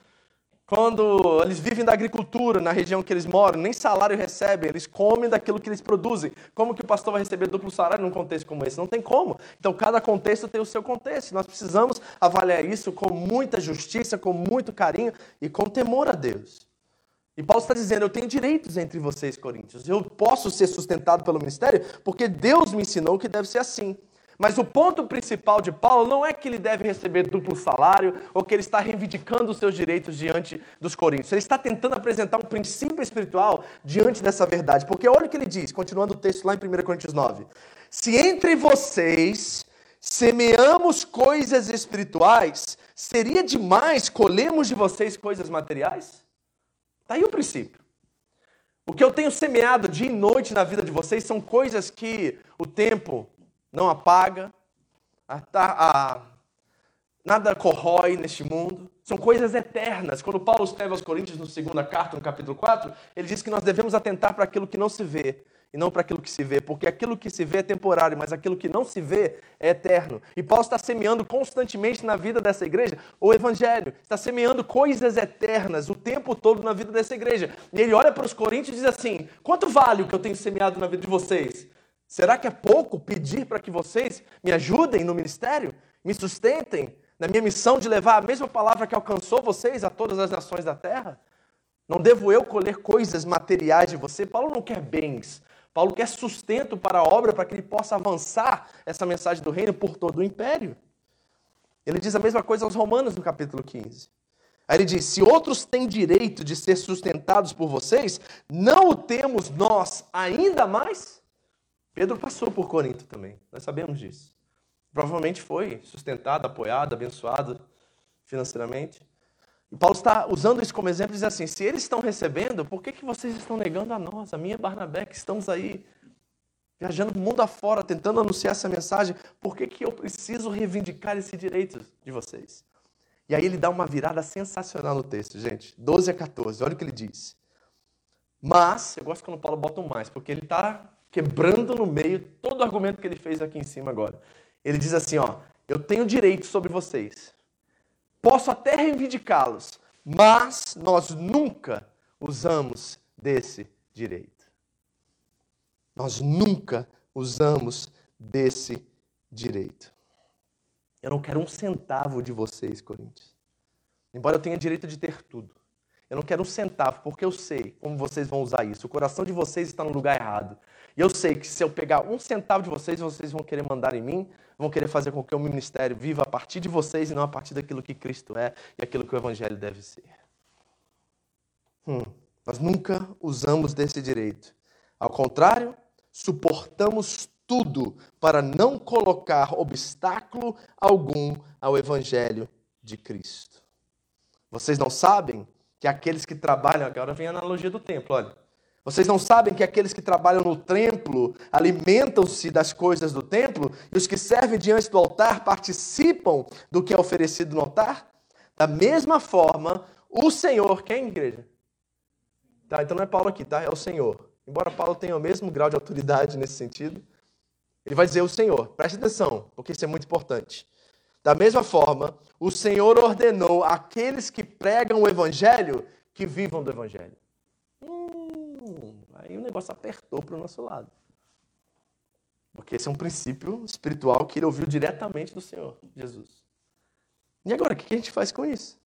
Quando eles vivem da agricultura na região que eles moram, nem salário recebem, eles comem daquilo que eles produzem. Como que o pastor vai receber duplo salário num contexto como esse? Não tem como. Então, cada contexto tem o seu contexto. Nós precisamos avaliar isso com muita justiça, com muito carinho e com temor a Deus. E Paulo está dizendo: eu tenho direitos entre vocês, coríntios. Eu posso ser sustentado pelo ministério porque Deus me ensinou que deve ser assim. Mas o ponto principal de Paulo não é que ele deve receber duplo salário ou que ele está reivindicando os seus direitos diante dos coríntios. Ele está tentando apresentar um princípio espiritual diante dessa verdade. Porque olha o que ele diz, continuando o texto lá em 1 Coríntios 9: Se entre vocês semeamos coisas espirituais, seria demais colhermos de vocês coisas materiais? Está aí o princípio. O que eu tenho semeado dia e noite na vida de vocês são coisas que o tempo não apaga, a, a, nada corrói neste mundo. São coisas eternas. Quando Paulo escreve aos Coríntios, no segunda carta, no capítulo 4, ele diz que nós devemos atentar para aquilo que não se vê e não para aquilo que se vê, porque aquilo que se vê é temporário, mas aquilo que não se vê é eterno. E Paulo está semeando constantemente na vida dessa igreja o evangelho, está semeando coisas eternas o tempo todo na vida dessa igreja. E ele olha para os coríntios e diz assim: quanto vale o que eu tenho semeado na vida de vocês? Será que é pouco pedir para que vocês me ajudem no ministério, me sustentem na minha missão de levar a mesma palavra que alcançou vocês a todas as nações da terra? Não devo eu colher coisas materiais de você? Paulo não quer bens. Paulo quer sustento para a obra, para que ele possa avançar essa mensagem do reino por todo o império. Ele diz a mesma coisa aos Romanos no capítulo 15. Aí ele diz: Se outros têm direito de ser sustentados por vocês, não o temos nós ainda mais? Pedro passou por Corinto também, nós sabemos disso. Provavelmente foi sustentado, apoiado, abençoado financeiramente. E Paulo está usando isso como exemplo e diz assim: se eles estão recebendo, por que, que vocês estão negando a nós, a minha Barnabé, que estamos aí viajando o mundo afora, tentando anunciar essa mensagem? Por que, que eu preciso reivindicar esse direito de vocês? E aí ele dá uma virada sensacional no texto, gente. 12 a 14, olha o que ele diz. Mas, eu gosto quando Paulo bota um mais, porque ele está quebrando no meio todo o argumento que ele fez aqui em cima agora. Ele diz assim, ó, eu tenho direito sobre vocês. Posso até reivindicá-los, mas nós nunca usamos desse direito. Nós nunca usamos desse direito. Eu não quero um centavo de vocês, Coríntios. Embora eu tenha direito de ter tudo. Eu não quero um centavo, porque eu sei como vocês vão usar isso. O coração de vocês está no lugar errado. E eu sei que se eu pegar um centavo de vocês, vocês vão querer mandar em mim, vão querer fazer com que o ministério viva a partir de vocês e não a partir daquilo que Cristo é e aquilo que o Evangelho deve ser. Hum, nós nunca usamos desse direito. Ao contrário, suportamos tudo para não colocar obstáculo algum ao Evangelho de Cristo. Vocês não sabem que aqueles que trabalham, agora vem a analogia do templo, olha. Vocês não sabem que aqueles que trabalham no templo alimentam-se das coisas do templo e os que servem diante do altar participam do que é oferecido no altar? Da mesma forma, o Senhor, quem igreja? Tá, então não é Paulo aqui, tá? É o Senhor. Embora Paulo tenha o mesmo grau de autoridade nesse sentido, ele vai dizer o Senhor. Preste atenção, porque isso é muito importante. Da mesma forma, o Senhor ordenou àqueles que pregam o evangelho que vivam do evangelho. Hum, aí o negócio apertou para o nosso lado. Porque esse é um princípio espiritual que ele ouviu diretamente do Senhor Jesus. E agora, o que a gente faz com isso?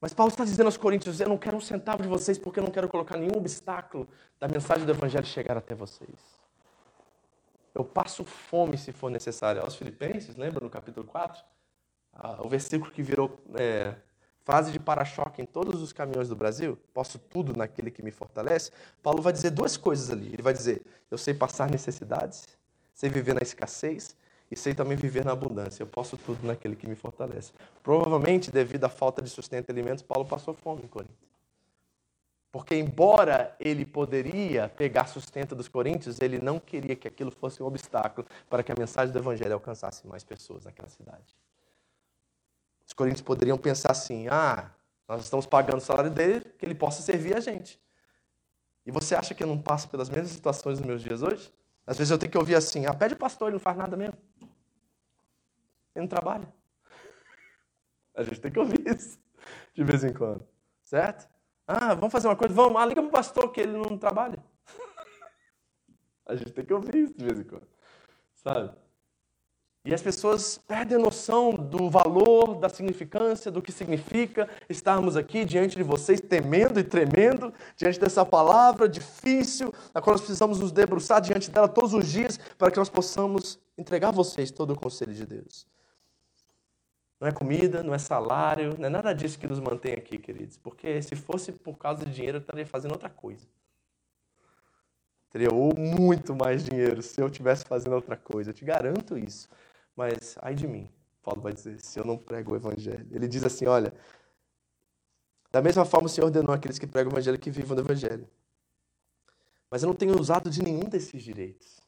Mas Paulo está dizendo aos Coríntios: eu não quero um centavo de vocês porque eu não quero colocar nenhum obstáculo da mensagem do Evangelho chegar até vocês. Eu passo fome se for necessário. Aos Filipenses, lembra no capítulo 4? Ah, o versículo que virou é, fase de para-choque em todos os caminhões do Brasil. Posso tudo naquele que me fortalece. Paulo vai dizer duas coisas ali. Ele vai dizer: eu sei passar necessidades, sei viver na escassez e sei também viver na abundância. Eu posso tudo naquele que me fortalece. Provavelmente, devido à falta de sustento e alimentos, Paulo passou fome em Corinto. Porque, embora ele poderia pegar sustento dos coríntios, ele não queria que aquilo fosse um obstáculo para que a mensagem do evangelho alcançasse mais pessoas naquela cidade. Os coríntios poderiam pensar assim: ah, nós estamos pagando o salário dele, que ele possa servir a gente. E você acha que eu não passo pelas mesmas situações nos meus dias hoje? Às vezes eu tenho que ouvir assim: ah, pede pastor, ele não faz nada mesmo. Ele não trabalha. A gente tem que ouvir isso de vez em quando, certo? Ah, vamos fazer uma coisa? Vamos, ah, liga para o pastor que ele não trabalha. A gente tem que ouvir isso de vez em quando, sabe? E as pessoas perdem a noção do valor, da significância, do que significa estarmos aqui diante de vocês, temendo e tremendo, diante dessa palavra difícil, a qual nós precisamos nos debruçar diante dela todos os dias, para que nós possamos entregar a vocês todo o conselho de Deus. Não é comida, não é salário, não é nada disso que nos mantém aqui, queridos. Porque se fosse por causa de dinheiro, eu estaria fazendo outra coisa. Teria ou muito mais dinheiro se eu estivesse fazendo outra coisa. Eu te garanto isso. Mas, ai de mim, Paulo vai dizer, se eu não prego o evangelho. Ele diz assim: olha, da mesma forma o Senhor ordenou aqueles que pregam o evangelho que vivam do evangelho. Mas eu não tenho usado de nenhum desses direitos.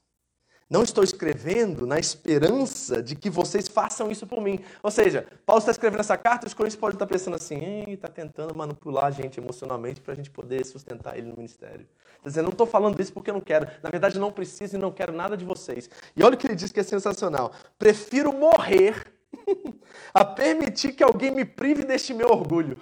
Não estou escrevendo na esperança de que vocês façam isso por mim. Ou seja, Paulo está escrevendo essa carta os coríntios podem estar pensando assim, está tentando manipular a gente emocionalmente para a gente poder sustentar ele no ministério. Está dizendo, não estou falando isso porque eu não quero. Na verdade, não preciso e não quero nada de vocês. E olha o que ele diz que é sensacional. Prefiro morrer a permitir que alguém me prive deste meu orgulho.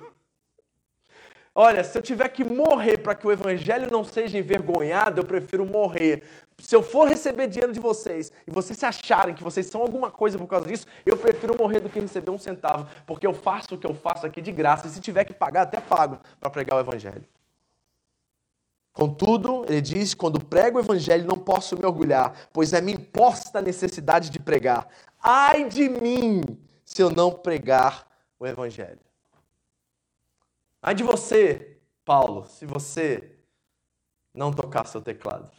Olha, se eu tiver que morrer para que o evangelho não seja envergonhado, eu prefiro morrer. Se eu for receber dinheiro de vocês e vocês se acharem que vocês são alguma coisa por causa disso, eu prefiro morrer do que receber um centavo, porque eu faço o que eu faço aqui de graça e se tiver que pagar, até pago para pregar o evangelho. Contudo, ele diz: quando prego o evangelho, não posso me orgulhar, pois é minha imposta a necessidade de pregar. Ai de mim se eu não pregar o evangelho. Ai de você, Paulo, se você não tocar seu teclado.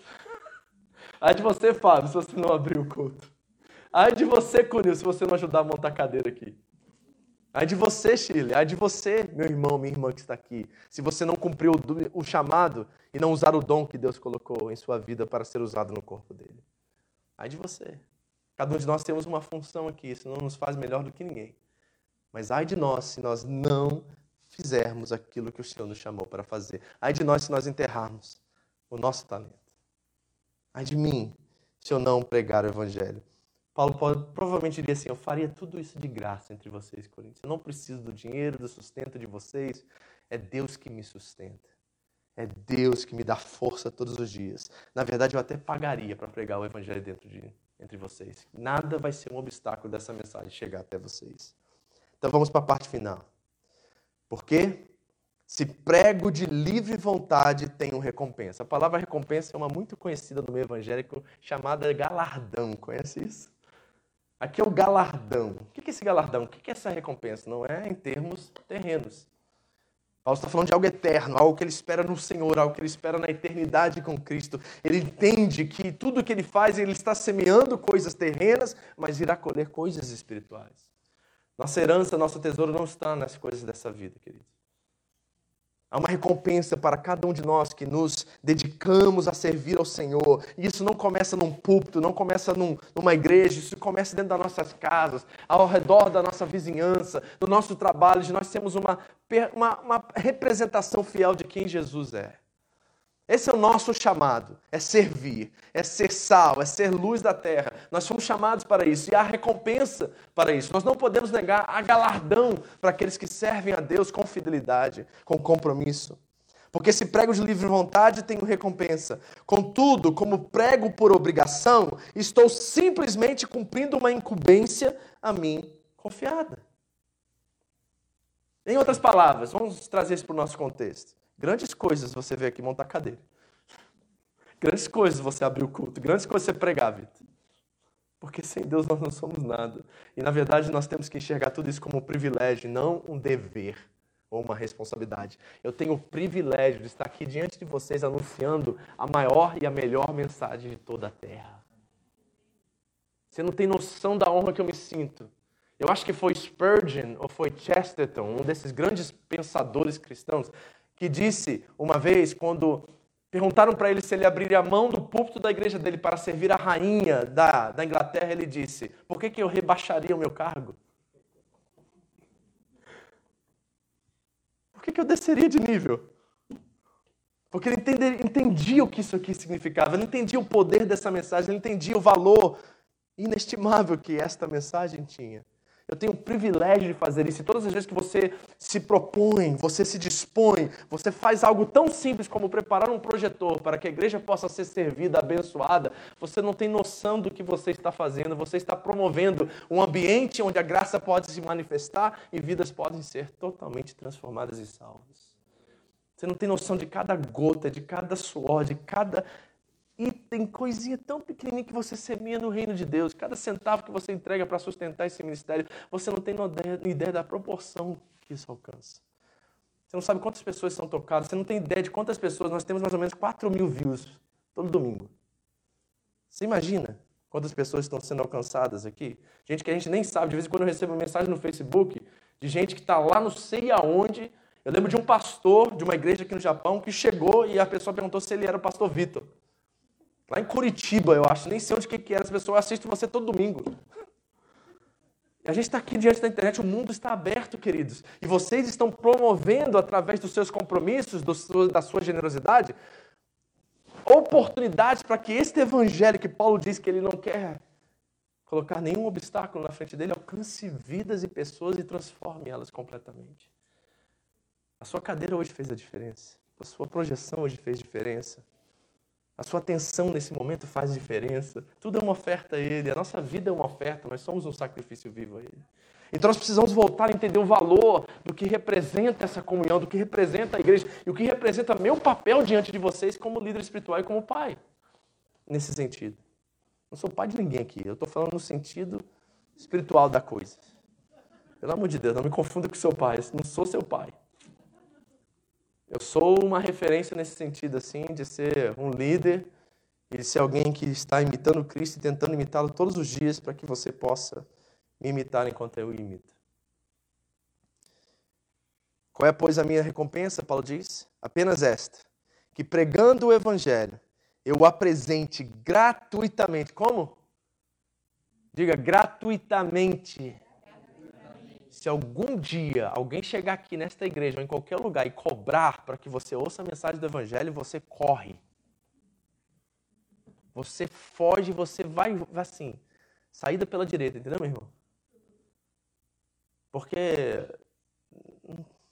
Ai de você, Fábio, se você não abrir o culto. Ai de você, Cunil, se você não ajudar a montar a cadeira aqui. Ai de você, Chile. Ai de você, meu irmão, minha irmã que está aqui. Se você não cumpriu o chamado e não usar o dom que Deus colocou em sua vida para ser usado no corpo dele. Ai de você. Cada um de nós temos uma função aqui. Isso não nos faz melhor do que ninguém. Mas ai de nós se nós não fizermos aquilo que o Senhor nos chamou para fazer. Ai de nós se nós enterrarmos o nosso talento. Ai de mim se eu não pregar o Evangelho. Paulo provavelmente diria assim: Eu faria tudo isso de graça entre vocês, Coríntios. Eu não preciso do dinheiro, do sustento de vocês. É Deus que me sustenta. É Deus que me dá força todos os dias. Na verdade, eu até pagaria para pregar o Evangelho dentro de, entre vocês. Nada vai ser um obstáculo dessa mensagem chegar até vocês. Então vamos para a parte final. Por quê? Se prego de livre vontade, tenho recompensa. A palavra recompensa é uma muito conhecida no meio evangélico chamada galardão. Conhece isso? Aqui é o galardão. O que é esse galardão? O que é essa recompensa? Não é em termos terrenos. Paulo está falando de algo eterno, algo que ele espera no Senhor, algo que ele espera na eternidade com Cristo. Ele entende que tudo que ele faz, ele está semeando coisas terrenas, mas irá colher coisas espirituais. Nossa herança, nosso tesouro não está nas coisas dessa vida, queridos. Há uma recompensa para cada um de nós que nos dedicamos a servir ao Senhor. E isso não começa num púlpito, não começa num, numa igreja, isso começa dentro das nossas casas, ao redor da nossa vizinhança, do nosso trabalho, de nós temos uma, uma, uma representação fiel de quem Jesus é. Esse é o nosso chamado, é servir, é ser sal, é ser luz da terra. Nós somos chamados para isso e há recompensa para isso. Nós não podemos negar a galardão para aqueles que servem a Deus com fidelidade, com compromisso. Porque se prego de livre vontade, tenho recompensa. Contudo, como prego por obrigação, estou simplesmente cumprindo uma incumbência a mim confiada. Em outras palavras, vamos trazer isso para o nosso contexto. Grandes coisas você vê aqui montar cadeira. Grandes coisas você abrir o culto. Grandes coisas você pregar, Vitor. Porque sem Deus nós não somos nada. E na verdade nós temos que enxergar tudo isso como um privilégio, não um dever ou uma responsabilidade. Eu tenho o privilégio de estar aqui diante de vocês anunciando a maior e a melhor mensagem de toda a terra. Você não tem noção da honra que eu me sinto. Eu acho que foi Spurgeon ou foi Chesterton, um desses grandes pensadores cristãos, que disse uma vez, quando perguntaram para ele se ele abriria a mão do púlpito da igreja dele para servir a rainha da, da Inglaterra, ele disse: Por que, que eu rebaixaria o meu cargo? Por que, que eu desceria de nível? Porque ele entendia o que isso aqui significava, ele entendia o poder dessa mensagem, ele entendia o valor inestimável que esta mensagem tinha. Eu tenho o privilégio de fazer isso. E todas as vezes que você se propõe, você se dispõe, você faz algo tão simples como preparar um projetor para que a igreja possa ser servida, abençoada, você não tem noção do que você está fazendo. Você está promovendo um ambiente onde a graça pode se manifestar e vidas podem ser totalmente transformadas e salvas. Você não tem noção de cada gota, de cada suor, de cada e tem coisinha tão pequenininha que você semeia no reino de Deus. Cada centavo que você entrega para sustentar esse ministério, você não tem ideia da proporção que isso alcança. Você não sabe quantas pessoas são tocadas, você não tem ideia de quantas pessoas. Nós temos mais ou menos 4 mil views todo domingo. Você imagina quantas pessoas estão sendo alcançadas aqui? Gente que a gente nem sabe. De vez em quando eu recebo mensagem no Facebook de gente que está lá não sei aonde. Eu lembro de um pastor de uma igreja aqui no Japão que chegou e a pessoa perguntou se ele era o pastor Vitor. Lá em Curitiba, eu acho, nem sei onde que era, as pessoas assistem você todo domingo. A gente está aqui diante da internet, o mundo está aberto, queridos. E vocês estão promovendo, através dos seus compromissos, do, da sua generosidade, oportunidades para que este evangelho que Paulo diz que ele não quer colocar nenhum obstáculo na frente dele, alcance vidas e pessoas e transforme elas completamente. A sua cadeira hoje fez a diferença. A sua projeção hoje fez diferença. A sua atenção nesse momento faz diferença. Tudo é uma oferta a Ele. A nossa vida é uma oferta. Nós somos um sacrifício vivo a Ele. Então nós precisamos voltar a entender o valor do que representa essa comunhão, do que representa a igreja e o que representa meu papel diante de vocês como líder espiritual e como pai. Nesse sentido. Não sou pai de ninguém aqui. Eu estou falando no sentido espiritual da coisa. Pelo amor de Deus, não me confunda com seu pai. Eu não sou seu pai. Eu sou uma referência nesse sentido, assim, de ser um líder e de ser alguém que está imitando Cristo e tentando imitá-lo todos os dias para que você possa me imitar enquanto eu imito. Qual é, pois, a minha recompensa? Paulo diz: apenas esta, que pregando o Evangelho, eu o apresente gratuitamente. Como? Diga gratuitamente se algum dia alguém chegar aqui nesta igreja ou em qualquer lugar e cobrar para que você ouça a mensagem do Evangelho, você corre. Você foge, você vai assim, saída pela direita, entendeu, meu irmão? Porque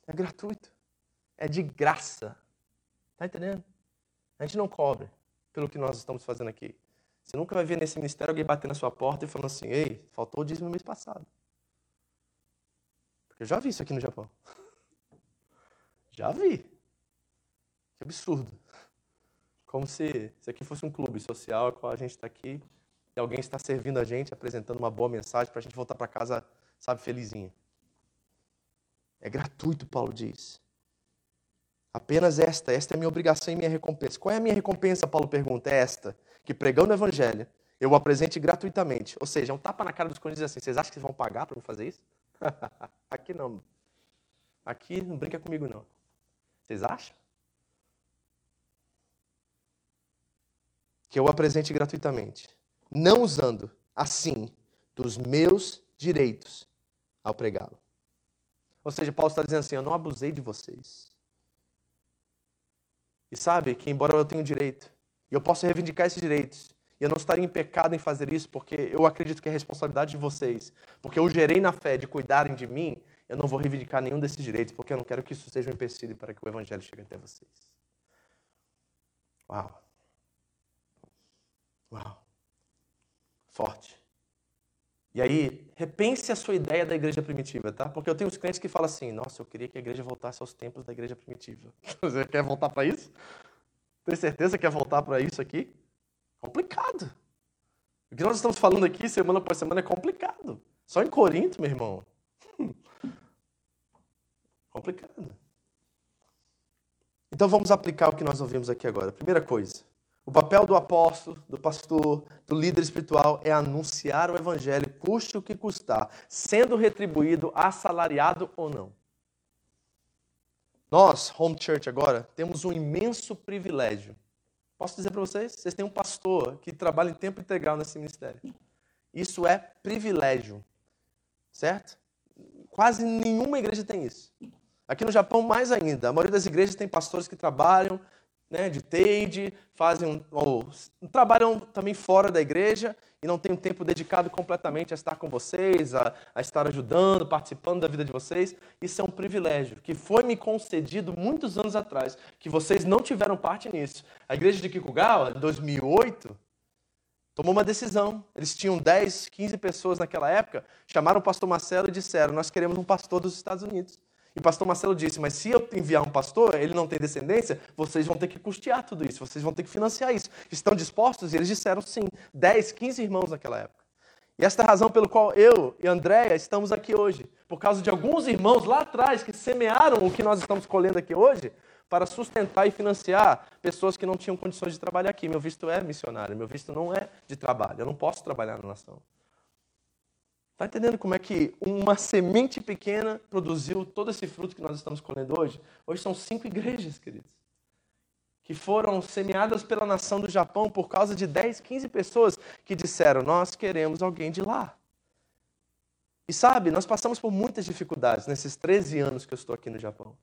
é gratuito, é de graça. Tá entendendo? A gente não cobra pelo que nós estamos fazendo aqui. Você nunca vai ver nesse ministério alguém bater na sua porta e falando assim: ei, faltou o dízimo no mês passado. Eu já vi isso aqui no Japão. Já vi. Que absurdo. Como se isso aqui fosse um clube social, qual a gente está aqui e alguém está servindo a gente, apresentando uma boa mensagem para a gente voltar para casa, sabe, felizinho. É gratuito, Paulo diz. Apenas esta, esta é a minha obrigação e minha recompensa. Qual é a minha recompensa, Paulo pergunta? É esta, que pregando o evangelho, eu o apresente gratuitamente. Ou seja, é um tapa na cara dos coríntios assim, vocês acham que vocês vão pagar para me fazer isso? Aqui não. Aqui não brinca comigo, não. Vocês acham? Que eu apresente gratuitamente, não usando, assim, dos meus direitos ao pregá-lo. Ou seja, Paulo está dizendo assim: eu não abusei de vocês. E sabe que, embora eu tenha direito, e eu possa reivindicar esses direitos, e eu não estaria em pecado em fazer isso, porque eu acredito que é responsabilidade de vocês. Porque eu gerei na fé de cuidarem de mim, eu não vou reivindicar nenhum desses direitos, porque eu não quero que isso seja um empecilho para que o evangelho chegue até vocês. Uau. Uau. Forte. E aí, repense a sua ideia da igreja primitiva, tá? Porque eu tenho uns clientes que falam assim: nossa, eu queria que a igreja voltasse aos tempos da igreja primitiva. Você quer voltar para isso? Tem certeza que quer voltar para isso aqui? Complicado. O que nós estamos falando aqui, semana após semana, é complicado. Só em Corinto, meu irmão. complicado. Então vamos aplicar o que nós ouvimos aqui agora. Primeira coisa, o papel do apóstolo, do pastor, do líder espiritual é anunciar o evangelho, custe o que custar, sendo retribuído, assalariado ou não. Nós, Home Church agora, temos um imenso privilégio. Posso dizer para vocês? Vocês têm um pastor que trabalha em tempo integral nesse ministério. Isso é privilégio. Certo? Quase nenhuma igreja tem isso. Aqui no Japão, mais ainda. A maioria das igrejas tem pastores que trabalham né, de TADE, fazem ou trabalham também fora da igreja e não um tempo dedicado completamente a estar com vocês, a, a, estar ajudando, participando da vida de vocês. Isso é um privilégio que foi me concedido muitos anos atrás, que vocês não tiveram parte nisso. A igreja de Kikugawa, em 2008, tomou uma decisão. Eles tinham 10, 15 pessoas naquela época, chamaram o pastor Marcelo e disseram: Nós queremos um pastor dos Estados Unidos. E o pastor Marcelo disse: Mas se eu enviar um pastor, ele não tem descendência, vocês vão ter que custear tudo isso, vocês vão ter que financiar isso. Estão dispostos? E eles disseram sim. 10, 15 irmãos naquela época. E esta é a razão pelo qual eu e Andréia estamos aqui hoje. Por causa de alguns irmãos lá atrás que semearam o que nós estamos colhendo aqui hoje para sustentar e financiar pessoas que não tinham condições de trabalhar aqui. Meu visto é missionário, meu visto não é de trabalho. Eu não posso trabalhar na nação. Está entendendo como é que uma semente pequena produziu todo esse fruto que nós estamos colhendo hoje? Hoje são cinco igrejas, queridos, que foram semeadas pela nação do Japão por causa de 10, 15 pessoas que disseram: Nós queremos alguém de lá. E sabe, nós passamos por muitas dificuldades nesses 13 anos que eu estou aqui no Japão.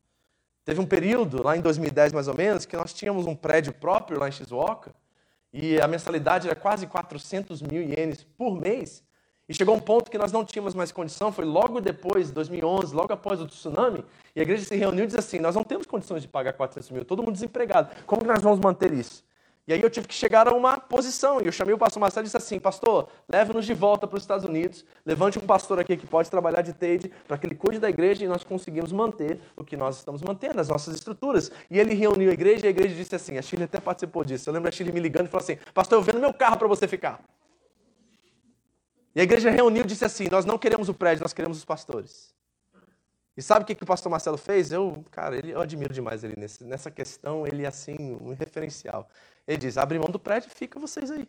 Teve um período, lá em 2010 mais ou menos, que nós tínhamos um prédio próprio lá em Shizuoka e a mensalidade era quase 400 mil ienes por mês. E chegou um ponto que nós não tínhamos mais condição, foi logo depois, 2011, logo após o tsunami, e a igreja se reuniu e disse assim: Nós não temos condições de pagar 400 mil, todo mundo desempregado, como que nós vamos manter isso? E aí eu tive que chegar a uma posição, e eu chamei o pastor Marcelo e disse assim: Pastor, leve-nos de volta para os Estados Unidos, levante um pastor aqui que pode trabalhar de TADE, para que ele cuide da igreja e nós conseguimos manter o que nós estamos mantendo, as nossas estruturas. E ele reuniu a igreja e a igreja disse assim: A Chile até participou disso. Eu lembro a Chile me ligando e falou assim: Pastor, eu vendo meu carro para você ficar. E a igreja reuniu e disse assim: Nós não queremos o prédio, nós queremos os pastores. E sabe o que, que o pastor Marcelo fez? Eu, cara, ele, eu admiro demais ele nesse, nessa questão, ele é assim, um referencial. Ele diz: abre mão do prédio fica vocês aí.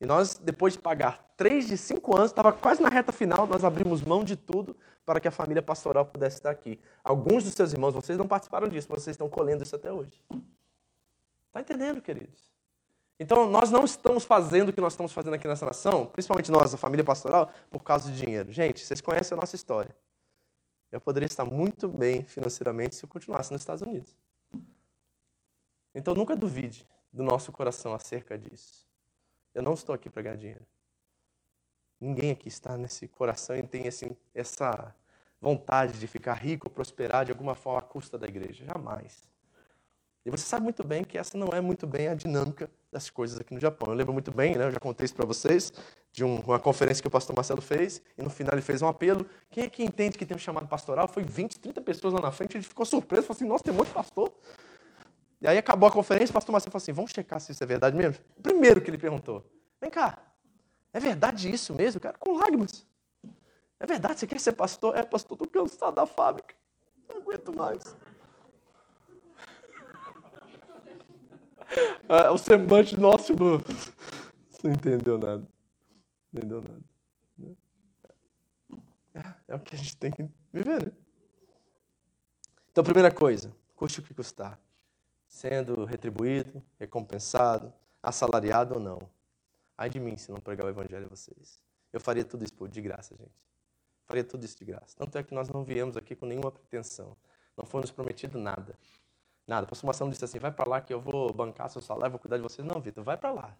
E nós, depois de pagar três de cinco anos, estava quase na reta final, nós abrimos mão de tudo para que a família pastoral pudesse estar aqui. Alguns dos seus irmãos, vocês não participaram disso, mas vocês estão colhendo isso até hoje. Está entendendo, queridos? Então, nós não estamos fazendo o que nós estamos fazendo aqui nessa nação, principalmente nós, a família pastoral, por causa de dinheiro. Gente, vocês conhecem a nossa história. Eu poderia estar muito bem financeiramente se eu continuasse nos Estados Unidos. Então, nunca duvide do nosso coração acerca disso. Eu não estou aqui para ganhar dinheiro. Ninguém aqui está nesse coração e tem essa vontade de ficar rico, prosperar de alguma forma à custa da igreja. Jamais. E você sabe muito bem que essa não é muito bem a dinâmica das coisas aqui no Japão. Eu lembro muito bem, né, eu já contei isso para vocês, de um, uma conferência que o pastor Marcelo fez, e no final ele fez um apelo. Quem é que entende que tem um chamado pastoral? Foi 20, 30 pessoas lá na frente, ele ficou surpreso, falou assim, nossa, tem um monte de pastor. E aí acabou a conferência, o pastor Marcelo falou assim, vamos checar se isso é verdade mesmo? Primeiro que ele perguntou, vem cá, é verdade isso mesmo? Cara, com lágrimas. É verdade, você quer ser pastor? É, pastor, estou cansado da fábrica. Não aguento mais. o semblante nosso não, não entendeu nada. Não entendeu nada. É, é o que a gente tem que viver, né? Então, primeira coisa, custe o que custar. Sendo retribuído, recompensado, assalariado ou não. Ai de mim se não pregar o evangelho a vocês. Eu faria tudo isso de graça, gente. Faria tudo isso de graça. Tanto é que nós não viemos aqui com nenhuma pretensão. Não foi nos prometido nada. Nada. O pastor Marcelo disse assim: vai para lá que eu vou bancar seu salário, vou cuidar de vocês. Não, Vitor, vai para lá.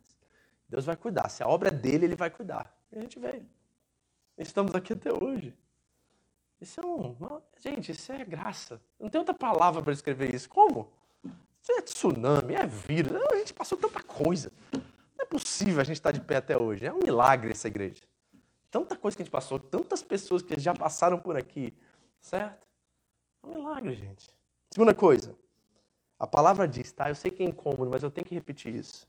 Deus vai cuidar. Se a obra é dele, ele vai cuidar. E a gente veio. Estamos aqui até hoje. Isso é um. Gente, isso é graça. Não tem outra palavra para descrever isso. Como? Isso é tsunami, é vírus. A gente passou tanta coisa. Não é possível a gente estar de pé até hoje. É um milagre essa igreja. tanta coisa que a gente passou, tantas pessoas que já passaram por aqui, certo? É um milagre, gente. Segunda coisa, a palavra diz, tá? Eu sei que é incômodo, mas eu tenho que repetir isso.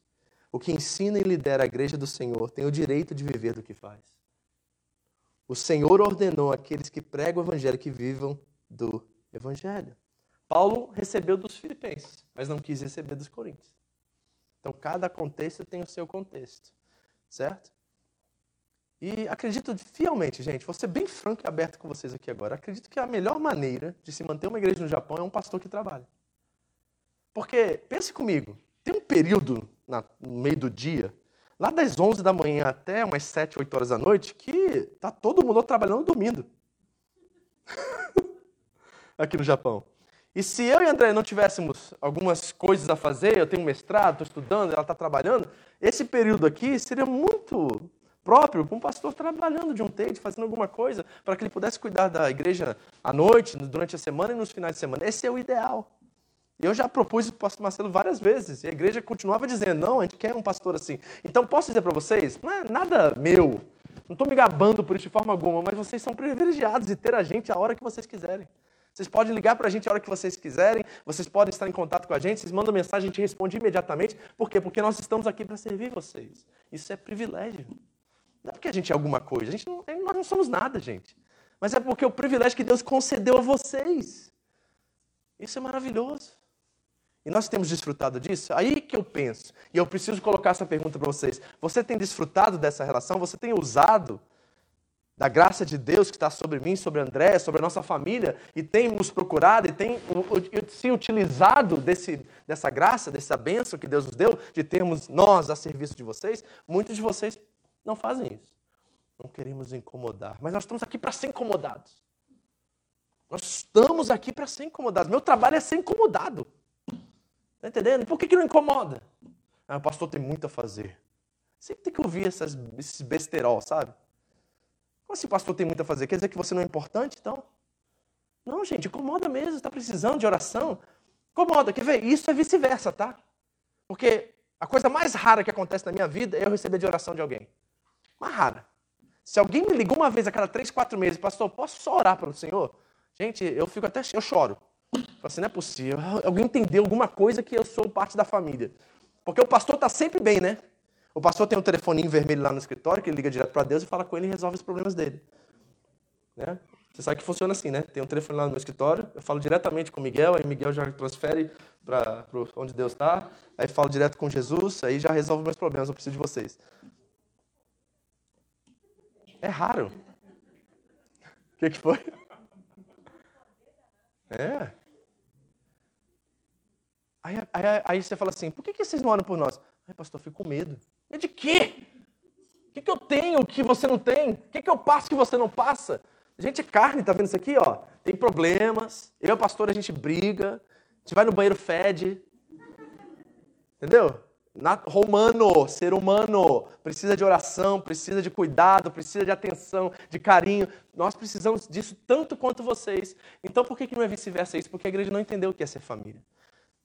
O que ensina e lidera a igreja do Senhor tem o direito de viver do que faz. O Senhor ordenou aqueles que pregam o evangelho que vivam do evangelho. Paulo recebeu dos filipenses, mas não quis receber dos coríntios. Então, cada contexto tem o seu contexto, certo? E acredito fielmente, gente, vou ser bem franco e aberto com vocês aqui agora. Acredito que a melhor maneira de se manter uma igreja no Japão é um pastor que trabalha. Porque, pense comigo, tem um período na, no meio do dia, lá das 11 da manhã até umas 7, 8 horas da noite, que tá todo mundo trabalhando dormindo. aqui no Japão. E se eu e André não tivéssemos algumas coisas a fazer, eu tenho um mestrado, estou estudando, ela está trabalhando, esse período aqui seria muito próprio para um pastor trabalhando de um tate, fazendo alguma coisa, para que ele pudesse cuidar da igreja à noite, durante a semana e nos finais de semana. Esse é o ideal. Eu já propus isso para o pastor Marcelo várias vezes, e a igreja continuava dizendo, não, a gente quer um pastor assim. Então, posso dizer para vocês, não é nada meu, não estou me gabando por isso de forma alguma, mas vocês são privilegiados de ter a gente a hora que vocês quiserem. Vocês podem ligar para a gente a hora que vocês quiserem, vocês podem estar em contato com a gente, vocês mandam mensagem, a gente responde imediatamente. Por quê? Porque nós estamos aqui para servir vocês. Isso é privilégio. Não é porque a gente é alguma coisa, a gente não, nós não somos nada, gente. Mas é porque é o privilégio que Deus concedeu a vocês. Isso é maravilhoso. E nós temos desfrutado disso? Aí que eu penso, e eu preciso colocar essa pergunta para vocês. Você tem desfrutado dessa relação? Você tem usado da graça de Deus que está sobre mim, sobre André, sobre a nossa família, e tem nos procurado e tem se utilizado desse, dessa graça, dessa bênção que Deus nos deu, de termos nós a serviço de vocês, muitos de vocês não fazem isso. Não queremos incomodar, mas nós estamos aqui para ser incomodados. Nós estamos aqui para ser incomodados. Meu trabalho é ser incomodado. Está entendendo? Por que, que não incomoda? Ah, o pastor tem muito a fazer. Sempre tem que ouvir essas, esses besterol, sabe? Como assim, pastor, tem muito a fazer? Quer dizer que você não é importante, então? Não, gente, incomoda mesmo, está precisando de oração. Incomoda, quer ver? Isso é vice-versa, tá? Porque a coisa mais rara que acontece na minha vida é eu receber de oração de alguém. Mais rara. Se alguém me ligou uma vez a cada três, quatro meses, pastor, posso só orar para o Senhor? Gente, eu fico até. Eu choro. Assim, não é possível. Alguém entendeu alguma coisa que eu sou parte da família. Porque o pastor está sempre bem, né? O pastor tem um telefoninho vermelho lá no escritório que ele liga direto para Deus e fala com ele e resolve os problemas dele. Né? Você sabe que funciona assim, né? Tem um telefone lá no meu escritório, eu falo diretamente com o Miguel, aí Miguel já transfere para onde Deus está, aí falo direto com Jesus, aí já resolve meus problemas, eu preciso de vocês. É raro. O que, que foi? É. Aí, aí, aí, você fala assim, por que, que vocês não oram por nós? Ai, pastor, eu fico com medo. É de quê? O que, que eu tenho que você não tem? O que, que eu passo que você não passa? A gente é carne, tá vendo isso aqui, ó? Tem problemas. Eu, pastor, a gente briga. A gente vai no banheiro, fede. Entendeu? Na, romano, ser humano, precisa de oração, precisa de cuidado, precisa de atenção, de carinho. Nós precisamos disso tanto quanto vocês. Então, por que, que não é vice-versa isso? Porque a igreja não entendeu o que é ser família.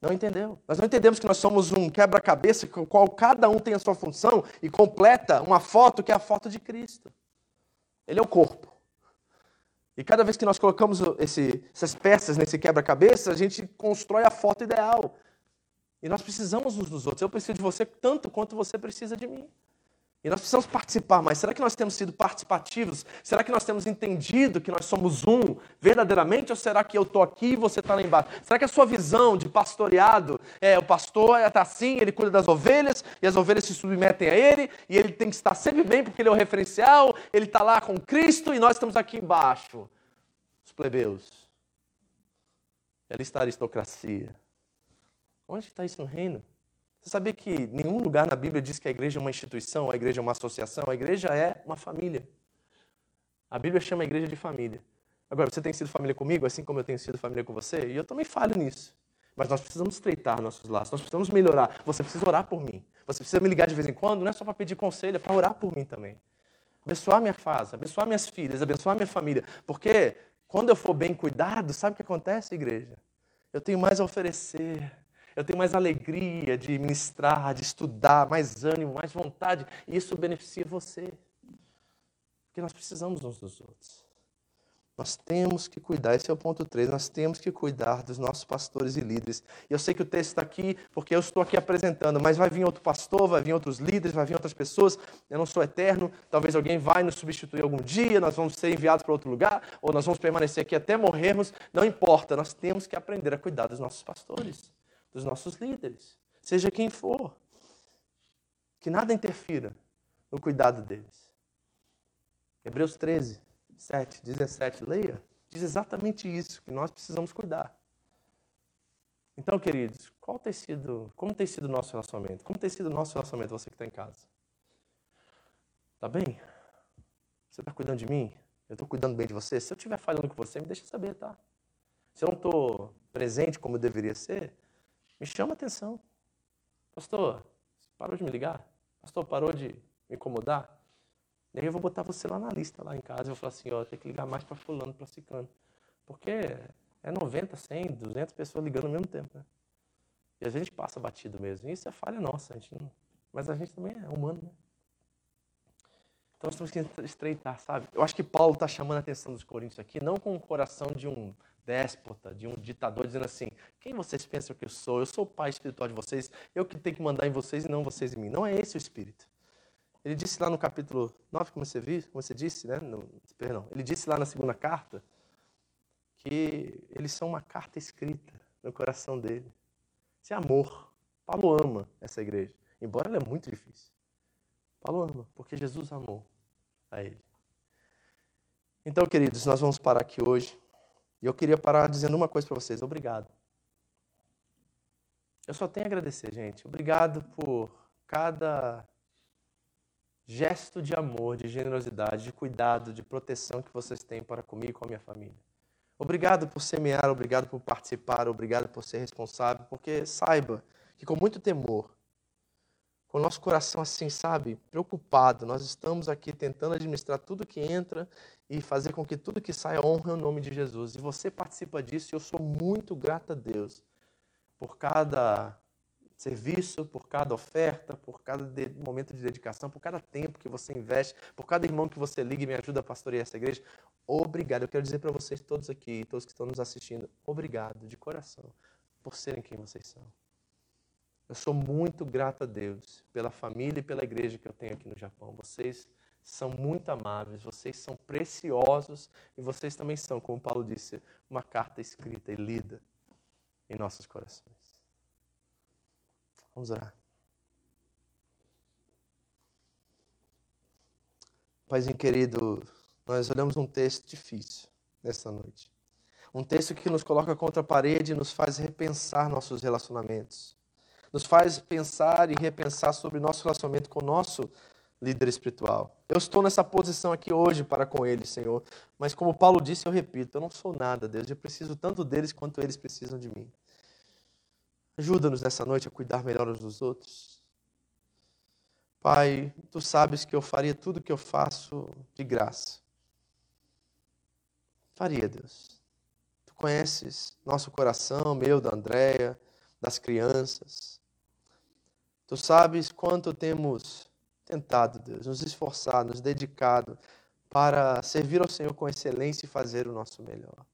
Não entendeu. Nós não entendemos que nós somos um quebra-cabeça com o qual cada um tem a sua função e completa uma foto que é a foto de Cristo. Ele é o corpo. E cada vez que nós colocamos esse, essas peças nesse quebra-cabeça, a gente constrói a foto ideal. E nós precisamos uns dos outros. Eu preciso de você tanto quanto você precisa de mim. E nós precisamos participar mais. Será que nós temos sido participativos? Será que nós temos entendido que nós somos um verdadeiramente? Ou será que eu estou aqui e você está lá embaixo? Será que a sua visão de pastoreado é o pastor está assim, ele cuida das ovelhas e as ovelhas se submetem a ele e ele tem que estar sempre bem porque ele é o referencial, ele está lá com Cristo e nós estamos aqui embaixo, os plebeus. E ali está a aristocracia. Onde está isso no reino? Você sabia que nenhum lugar na Bíblia diz que a igreja é uma instituição, a igreja é uma associação, a igreja é uma família. A Bíblia chama a igreja de família. Agora, você tem sido família comigo, assim como eu tenho sido família com você, e eu também falho nisso. Mas nós precisamos estreitar nossos laços, nós precisamos melhorar. Você precisa orar por mim. Você precisa me ligar de vez em quando, não é só para pedir conselho, é para orar por mim também. Abençoar minha casa, abençoar minhas filhas, abençoar minha família. Porque quando eu for bem cuidado, sabe o que acontece, igreja? Eu tenho mais a oferecer eu tenho mais alegria de ministrar, de estudar, mais ânimo, mais vontade, e isso beneficia você. Porque nós precisamos uns dos outros. Nós temos que cuidar, esse é o ponto 3, nós temos que cuidar dos nossos pastores e líderes. E eu sei que o texto está aqui porque eu estou aqui apresentando, mas vai vir outro pastor, vai vir outros líderes, vai vir outras pessoas. Eu não sou eterno, talvez alguém vai nos substituir algum dia, nós vamos ser enviados para outro lugar, ou nós vamos permanecer aqui até morrermos. Não importa, nós temos que aprender a cuidar dos nossos pastores, dos nossos líderes, seja quem for. Que nada interfira no cuidado deles. Hebreus 13. 7, 17, leia. Diz exatamente isso, que nós precisamos cuidar. Então, queridos, qual tem sido, como tem sido o nosso relacionamento? Como tem sido o nosso relacionamento, você que está em casa? Tá bem? Você está cuidando de mim? Eu estou cuidando bem de você? Se eu estiver falhando com você, me deixa saber, tá? Se eu não estou presente como eu deveria ser, me chama atenção. Pastor, parou de me ligar? Pastor, parou de me incomodar? Daí eu vou botar você lá na lista, lá em casa. Eu vou falar assim, ó, tem que ligar mais para fulano, para ciclano. Porque é 90, 100, 200 pessoas ligando ao mesmo tempo, né? E a gente passa batido mesmo. E isso é falha nossa. A gente não... Mas a gente também é humano, né? Então nós temos que estreitar, sabe? Eu acho que Paulo está chamando a atenção dos coríntios aqui, não com o coração de um déspota, de um ditador, dizendo assim: quem vocês pensam que eu sou? Eu sou o pai espiritual de vocês, eu que tenho que mandar em vocês e não vocês em mim. Não é esse o espírito. Ele disse lá no capítulo 9, como você, viu, como você disse, né? No, perdão, ele disse lá na segunda carta que eles são uma carta escrita no coração dele. Isso é amor. Paulo ama essa igreja, embora ela é muito difícil. Paulo ama, porque Jesus amou a ele. Então, queridos, nós vamos parar aqui hoje. E eu queria parar dizendo uma coisa para vocês: obrigado. Eu só tenho a agradecer, gente. Obrigado por cada gesto de amor, de generosidade, de cuidado, de proteção que vocês têm para comigo e com a minha família. Obrigado por semear, obrigado por participar, obrigado por ser responsável, porque saiba que com muito temor, com o nosso coração assim, sabe, preocupado, nós estamos aqui tentando administrar tudo que entra e fazer com que tudo que saia honre o nome de Jesus. E você participa disso e eu sou muito grato a Deus por cada serviço, por cada oferta, por cada momento de dedicação, por cada tempo que você investe, por cada irmão que você liga e me ajuda a pastorear essa igreja. Obrigado. Eu quero dizer para vocês todos aqui, todos que estão nos assistindo, obrigado de coração por serem quem vocês são. Eu sou muito grato a Deus pela família e pela igreja que eu tenho aqui no Japão. Vocês são muito amáveis, vocês são preciosos e vocês também são, como Paulo disse, uma carta escrita e lida em nossos corações. Vamos orar. Paizinho querido, nós olhamos um texto difícil nesta noite. Um texto que nos coloca contra a parede e nos faz repensar nossos relacionamentos. Nos faz pensar e repensar sobre nosso relacionamento com o nosso líder espiritual. Eu estou nessa posição aqui hoje para com eles, Senhor. Mas como Paulo disse, eu repito, eu não sou nada, Deus. Eu preciso tanto deles quanto eles precisam de mim. Ajuda-nos nessa noite a cuidar melhor uns dos outros. Pai, tu sabes que eu faria tudo que eu faço de graça. Faria, Deus. Tu conheces nosso coração, meu, da Andréia, das crianças. Tu sabes quanto temos tentado, Deus, nos esforçado, nos dedicado para servir ao Senhor com excelência e fazer o nosso melhor.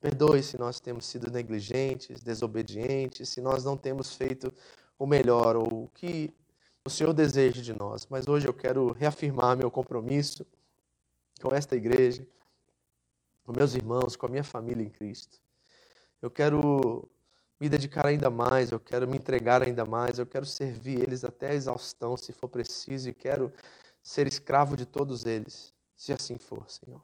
Perdoe se nós temos sido negligentes, desobedientes, se nós não temos feito o melhor ou o que o Senhor deseja de nós. Mas hoje eu quero reafirmar meu compromisso com esta igreja, com meus irmãos, com a minha família em Cristo. Eu quero me dedicar ainda mais, eu quero me entregar ainda mais, eu quero servir eles até a exaustão, se for preciso, e quero ser escravo de todos eles, se assim for, Senhor.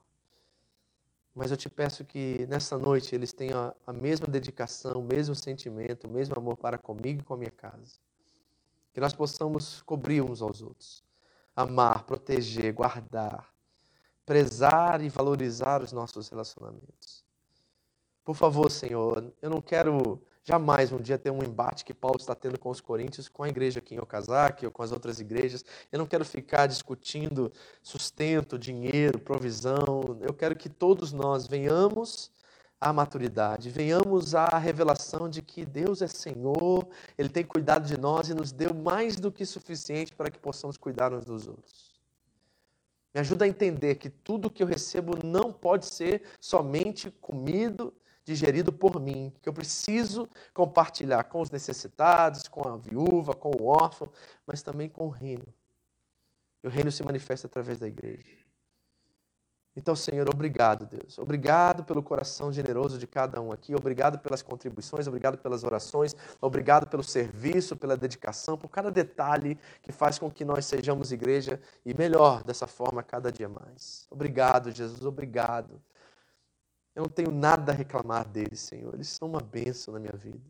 Mas eu te peço que nessa noite eles tenham a mesma dedicação, o mesmo sentimento, o mesmo amor para comigo e com a minha casa. Que nós possamos cobrir uns aos outros, amar, proteger, guardar, prezar e valorizar os nossos relacionamentos. Por favor, Senhor, eu não quero Jamais um dia ter um embate que Paulo está tendo com os coríntios, com a igreja aqui em Okazaki ou com as outras igrejas. Eu não quero ficar discutindo sustento, dinheiro, provisão. Eu quero que todos nós venhamos à maturidade, venhamos à revelação de que Deus é Senhor, Ele tem cuidado de nós e nos deu mais do que suficiente para que possamos cuidar uns dos outros. Me ajuda a entender que tudo que eu recebo não pode ser somente comido, digerido por mim, que eu preciso compartilhar com os necessitados, com a viúva, com o órfão, mas também com o reino. E o reino se manifesta através da igreja. Então, Senhor, obrigado, Deus. Obrigado pelo coração generoso de cada um aqui. Obrigado pelas contribuições, obrigado pelas orações, obrigado pelo serviço, pela dedicação, por cada detalhe que faz com que nós sejamos igreja e melhor dessa forma cada dia mais. Obrigado, Jesus, obrigado. Eu não tenho nada a reclamar deles, Senhor. Eles são uma bênção na minha vida.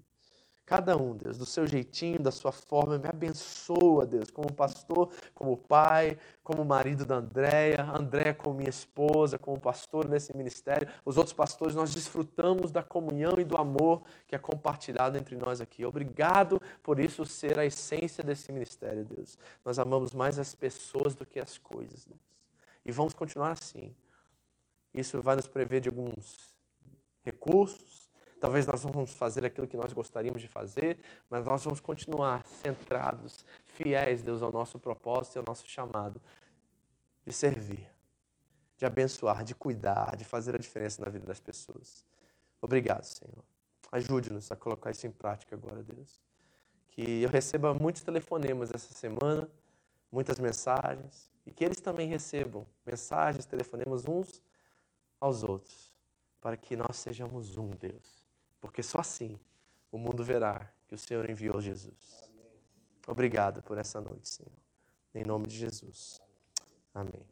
Cada um, Deus, do seu jeitinho, da sua forma, me abençoa, Deus, como pastor, como pai, como marido da Andréia, Andréia como minha esposa, como pastor nesse ministério. Os outros pastores, nós desfrutamos da comunhão e do amor que é compartilhado entre nós aqui. Obrigado por isso ser a essência desse ministério, Deus. Nós amamos mais as pessoas do que as coisas, Deus. E vamos continuar assim. Isso vai nos prever de alguns recursos, Talvez nós não vamos fazer aquilo que nós gostaríamos de fazer, mas nós vamos continuar centrados, fiéis, Deus, ao nosso propósito e ao nosso chamado de servir, de abençoar, de cuidar, de fazer a diferença na vida das pessoas. Obrigado, Senhor. Ajude-nos a colocar isso em prática agora, Deus. Que eu receba muitos telefonemas essa semana, muitas mensagens, e que eles também recebam mensagens, telefonemas uns aos outros, para que nós sejamos um, Deus porque só assim o mundo verá que o Senhor enviou Jesus. Obrigado por essa noite, Senhor. Em nome de Jesus. Amém.